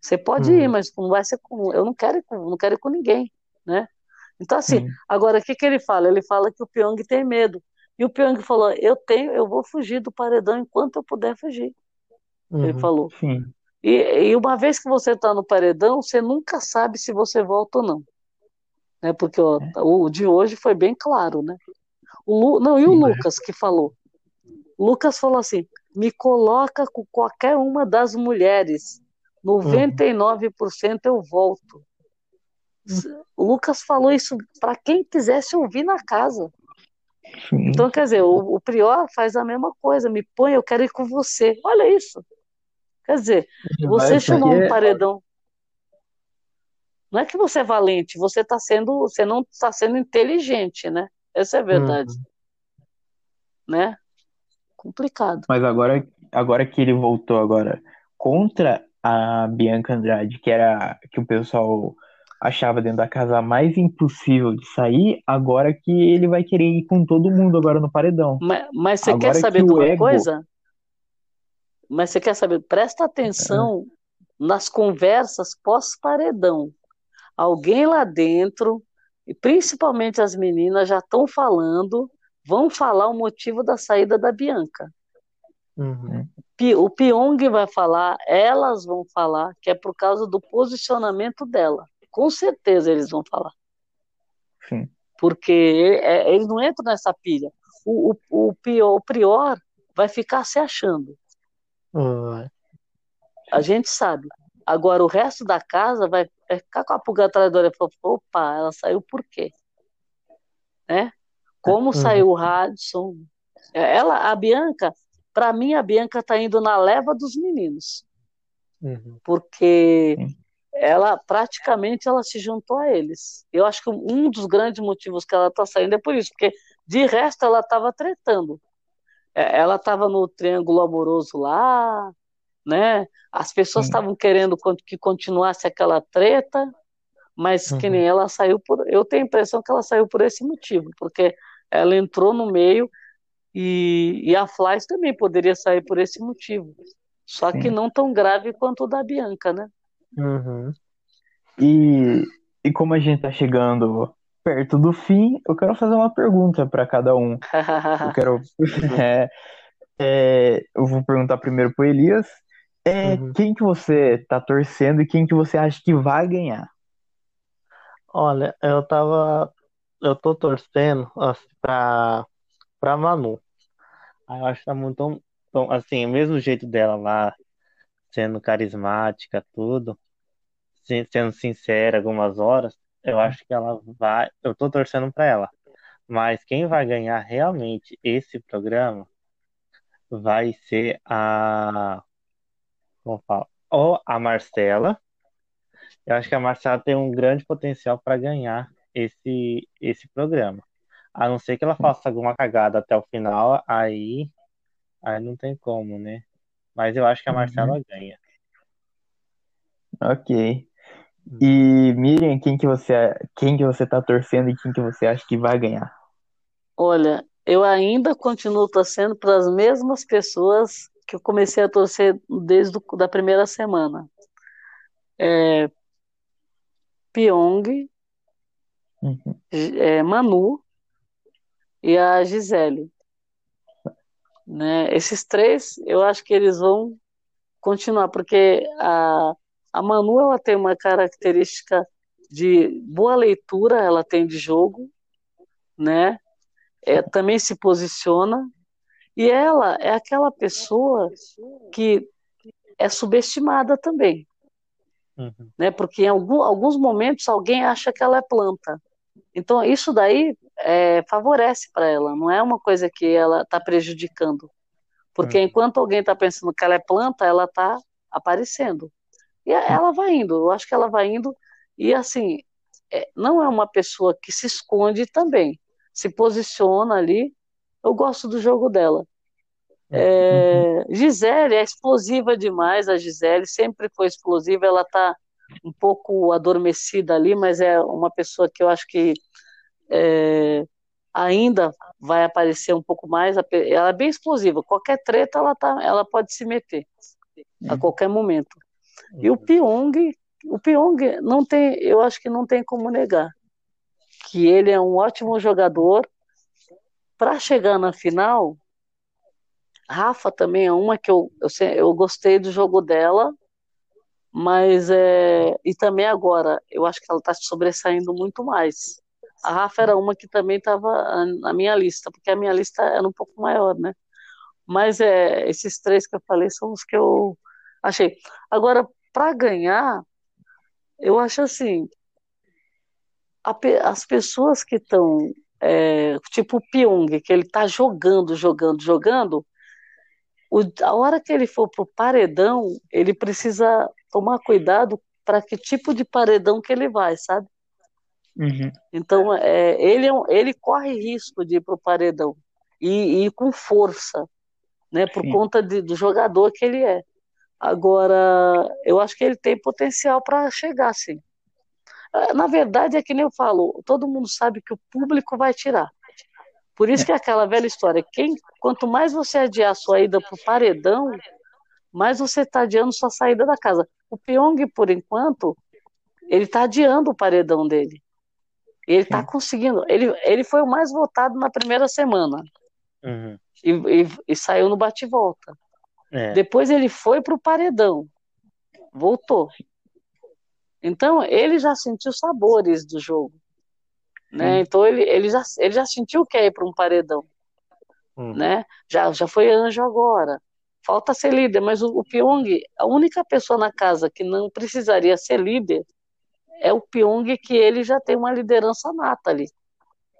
Você pode Uhum. ir, mas não vai ser com, eu não quero ir com, não quero ir com ninguém, né? Então, assim, Sim. agora o que que ele fala? Ele fala que o Pyong tem medo. E o Pyong falou, eu tenho, eu vou fugir do paredão enquanto eu puder fugir. Ele Uhum. falou. Sim. E, e uma vez que você está no paredão, você nunca sabe se você volta ou não. Né? Porque ó, o de hoje foi bem claro, né? O Lu, não, e o Sim. Lucas que falou? Lucas falou assim: me coloca com qualquer uma das mulheres. 99% eu volto. O Lucas falou isso para quem quisesse ouvir na casa. Sim. Então, quer dizer, o, o Prior faz a mesma coisa, me põe, eu quero ir com você. Olha isso. Quer dizer, você chamar um porque- paredão. Não é que você é valente, você está sendo, você não está sendo inteligente, né? Essa é a verdade, né? Complicado. Mas agora, agora que ele voltou agora contra a Bianca Andrade, que era que o pessoal achava dentro da casa mais impossível de sair, agora que ele vai querer ir com todo mundo agora no paredão. Mas, mas você Agora quer saber que uma ego- coisa? Mas você quer saber? Presta atenção nas conversas pós-paredão. Alguém lá dentro, e principalmente as meninas, já estão falando, vão falar o motivo da saída da Bianca. Uhum. O Pyong vai falar, elas vão falar que é por causa do posicionamento dela. Com certeza eles vão falar. Sim. Porque é, eles não entram nessa pilha. O, o, o, Prior, o Prior vai ficar se achando. A gente sabe. Agora o resto da casa vai ficar com a pulga atrás da orelha. Opa, ela saiu por quê? Né? Como Uhum. saiu o Radisson? Ela, a Bianca, para mim, a Bianca está indo na leva dos meninos. Uhum. porque ela praticamente ela se juntou a eles. Eu acho que um dos grandes motivos que ela está saindo é por isso, porque de resto ela estava tretando. É, Ela estava no triângulo amoroso lá, né? As pessoas estavam querendo con- que continuasse aquela treta, mas que Uhum. nem ela saiu por. Eu tenho a impressão que ela saiu por esse motivo, porque ela entrou no meio e, e a Flies também poderia sair por esse motivo. Só que Sim. não tão grave quanto o da Bianca, né? Uhum. E e como a gente tá chegando perto do fim, eu quero fazer uma pergunta para cada um. Eu quero. É, é, eu vou perguntar primeiro pro Elias. É, Uhum. Quem que você tá torcendo e quem que você acha que vai ganhar? Olha, eu tava. Eu tô torcendo assim, pra, pra Manu. Aí Eu acho que tá muito. tão- tão- Assim, o mesmo jeito dela lá, sendo carismática, tudo, se- sendo sincera algumas horas, eu acho que ela vai. Eu tô torcendo pra ela. Mas quem vai ganhar realmente esse programa vai ser a. Como fala? Ou a Marcela. Eu acho que a Marcela tem um grande potencial para ganhar esse, esse programa. A não ser que ela faça alguma cagada até o final, aí, aí não tem como, né? Mas eu acho que a Marcela ganha. Ok. E Miriam, quem que você, quem que você tá torcendo e quem que você acha que vai ganhar? Olha, eu ainda continuo torcendo para as mesmas pessoas que eu comecei a torcer desde a da primeira semana. É, Pyong, Uhum. É, Manu e a Gisele. Né? Esses três, eu acho que eles vão continuar, porque a, a Manu ela tem uma característica de boa leitura, ela tem de jogo, né? É, também se posiciona, e ela é aquela pessoa que é subestimada também, Uhum. né? Porque em algum, alguns momentos alguém acha que ela é planta. Então isso daí é, favorece para ela, não é uma coisa que ela está prejudicando. Porque Uhum. enquanto alguém está pensando que ela é planta, ela está aparecendo. E ela vai indo, eu acho que ela vai indo, e assim, é, não é uma pessoa que se esconde também, se posiciona ali. Eu gosto do jogo dela. É, Gisele é explosiva demais, a Gisele sempre foi explosiva, ela está um pouco adormecida ali, mas é uma pessoa que eu acho que é, ainda vai aparecer um pouco mais. Ela é bem explosiva, qualquer treta ela, tá, ela pode se meter a qualquer momento. E o Pyong, o Pyong não tem, eu acho que não tem como negar que ele é um ótimo jogador. Para chegar na final, Rafa também é uma que eu, eu, eu gostei do jogo dela, mas é, e também agora eu acho que ela está sobressaindo muito mais. A Rafa era uma que também estava na minha lista, porque a minha lista era um pouco maior, né? Mas é, esses três que eu falei são os que eu achei. Agora, para ganhar, eu acho assim, a as pessoas que estão, é, tipo o Pyong, que ele está jogando, jogando, jogando, o- a hora que ele for pro paredão, ele precisa tomar cuidado para que tipo de paredão que ele vai, sabe? Uhum. Então, é, ele, é ele corre risco de ir pro paredão e, e ir com força, né? Por Sim. conta de- do jogador que ele é. Agora, eu acho que ele tem potencial para chegar, sim. É, Na verdade, é que nem eu falo, todo mundo sabe que o público vai tirar. Por isso que é aquela velha história, quem, quanto mais você adiar a sua ida pro paredão, mais você está adiando sua saída da casa. O Pyong, por enquanto, ele está adiando o paredão dele. Ele está conseguindo. Ele, ele foi o mais votado na primeira semana Uhum. e, e- e saiu no bate-volta. É. Depois ele foi para o paredão, voltou. Então ele já sentiu os sabores do jogo, né? Então ele, ele, já, ele já sentiu que é ir para um paredão, Uhum. né? Já, já foi anjo agora. Falta ser líder, mas o, o Pyong, a única pessoa na casa que não precisaria ser líder é o Pyong, que ele já tem uma liderança nata ali.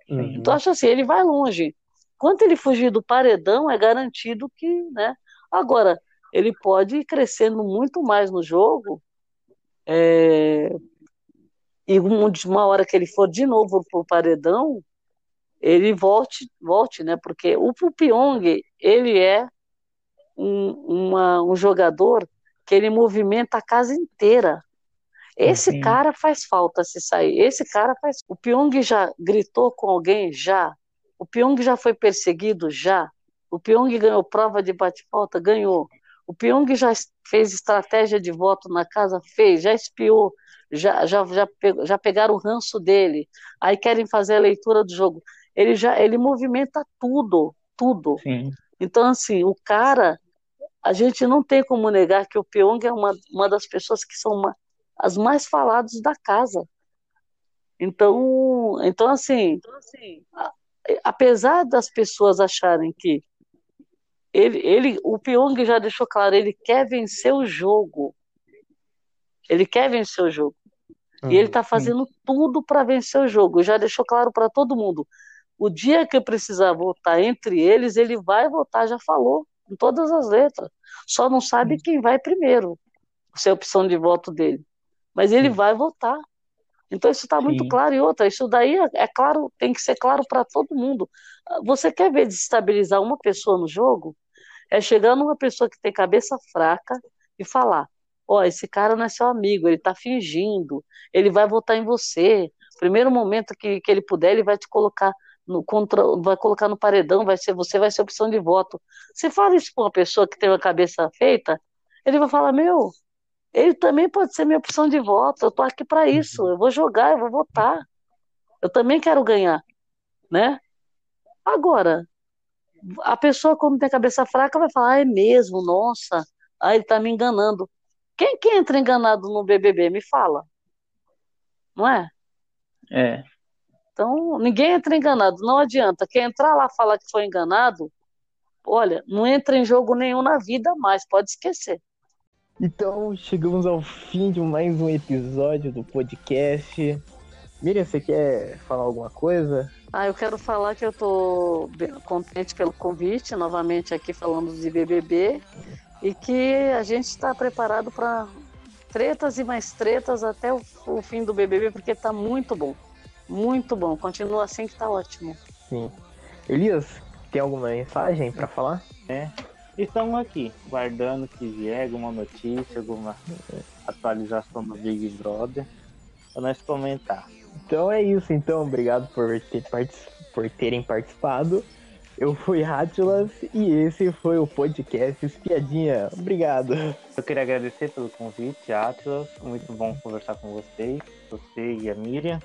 Uhum. Então, acho assim, ele vai longe. Quando ele fugir do paredão, é garantido que, né? Agora, ele pode ir crescendo muito mais no jogo, é, e um- uma hora que ele for de novo pro paredão, ele volte, volte, né? Porque o Pyong, ele é um, uma- um jogador que ele movimenta a casa inteira. Esse Sim. cara faz falta se sair. Esse cara faz. O Pyong já gritou com alguém? Já. O Pyong já foi perseguido? Já. O Pyong ganhou prova de bate-falta? Ganhou. O Pyong já fez estratégia de voto na casa? Fez. Já espiou? já, já, já, já pegaram o ranço dele, aí querem fazer a leitura do jogo. Ele já ele movimenta tudo, tudo. Sim. Então, assim, o cara, a gente não tem como negar que o Pyong é uma, uma das pessoas que são uma- as mais faladas da casa. Então, então assim, a- apesar das pessoas acharem que ele, ele, o Pyong já deixou claro, ele quer vencer o jogo. Ele quer vencer o jogo. E ele está fazendo tudo para vencer o jogo. Já deixou claro para todo mundo. O dia que precisar votar entre eles, ele vai votar, já falou, em todas as letras. Só não sabe quem vai primeiro, se é a opção de voto dele. Mas ele vai votar. Então isso está muito Sim. claro. E outra, isso daí é, é claro, tem que ser claro para todo mundo. Você quer ver desestabilizar uma pessoa no jogo? É chegar numa pessoa que tem cabeça fraca e falar: Ó, esse cara não é seu amigo, ele tá fingindo, ele vai votar em você. Primeiro momento que, que ele puder, ele vai te colocar no contra, vai colocar no paredão, vai ser você vai ser opção de voto. Você fala isso para uma pessoa que tem uma cabeça feita, ele vai falar: Meu, ele também pode ser minha opção de voto, eu tô aqui para isso, eu vou jogar, eu vou votar. Eu também quero ganhar, né? Agora, a pessoa, quando tem a cabeça fraca, vai falar, ah, é mesmo, nossa, ah, ele tá me enganando. Quem que entra enganado no BBB? Me fala. Não é? É. Então, ninguém entra enganado, não adianta. Quem entrar lá falar que foi enganado, olha, não entra em jogo nenhum na vida mais, pode esquecer. Então, chegamos ao fim de mais um episódio do podcast. Miriam, você quer falar alguma coisa? Ah, eu quero falar que eu tô contente pelo convite, novamente aqui falando de BBB, e que a gente está preparado para tretas e mais tretas até o, o fim do BBB, porque tá muito bom. Muito bom. Continua assim que tá ótimo. Sim. Elias, tem alguma mensagem para falar? É. Estamos aqui, guardando que vier alguma notícia, alguma atualização do Big Brother, para nós comentar. Então é isso, então. Obrigado por, ter por terem participado. Eu fui Rátulas e esse foi o podcast Espiadinha. Obrigado. Eu queria agradecer pelo convite, Atlas. Muito bom conversar com vocês, você e a Miriam.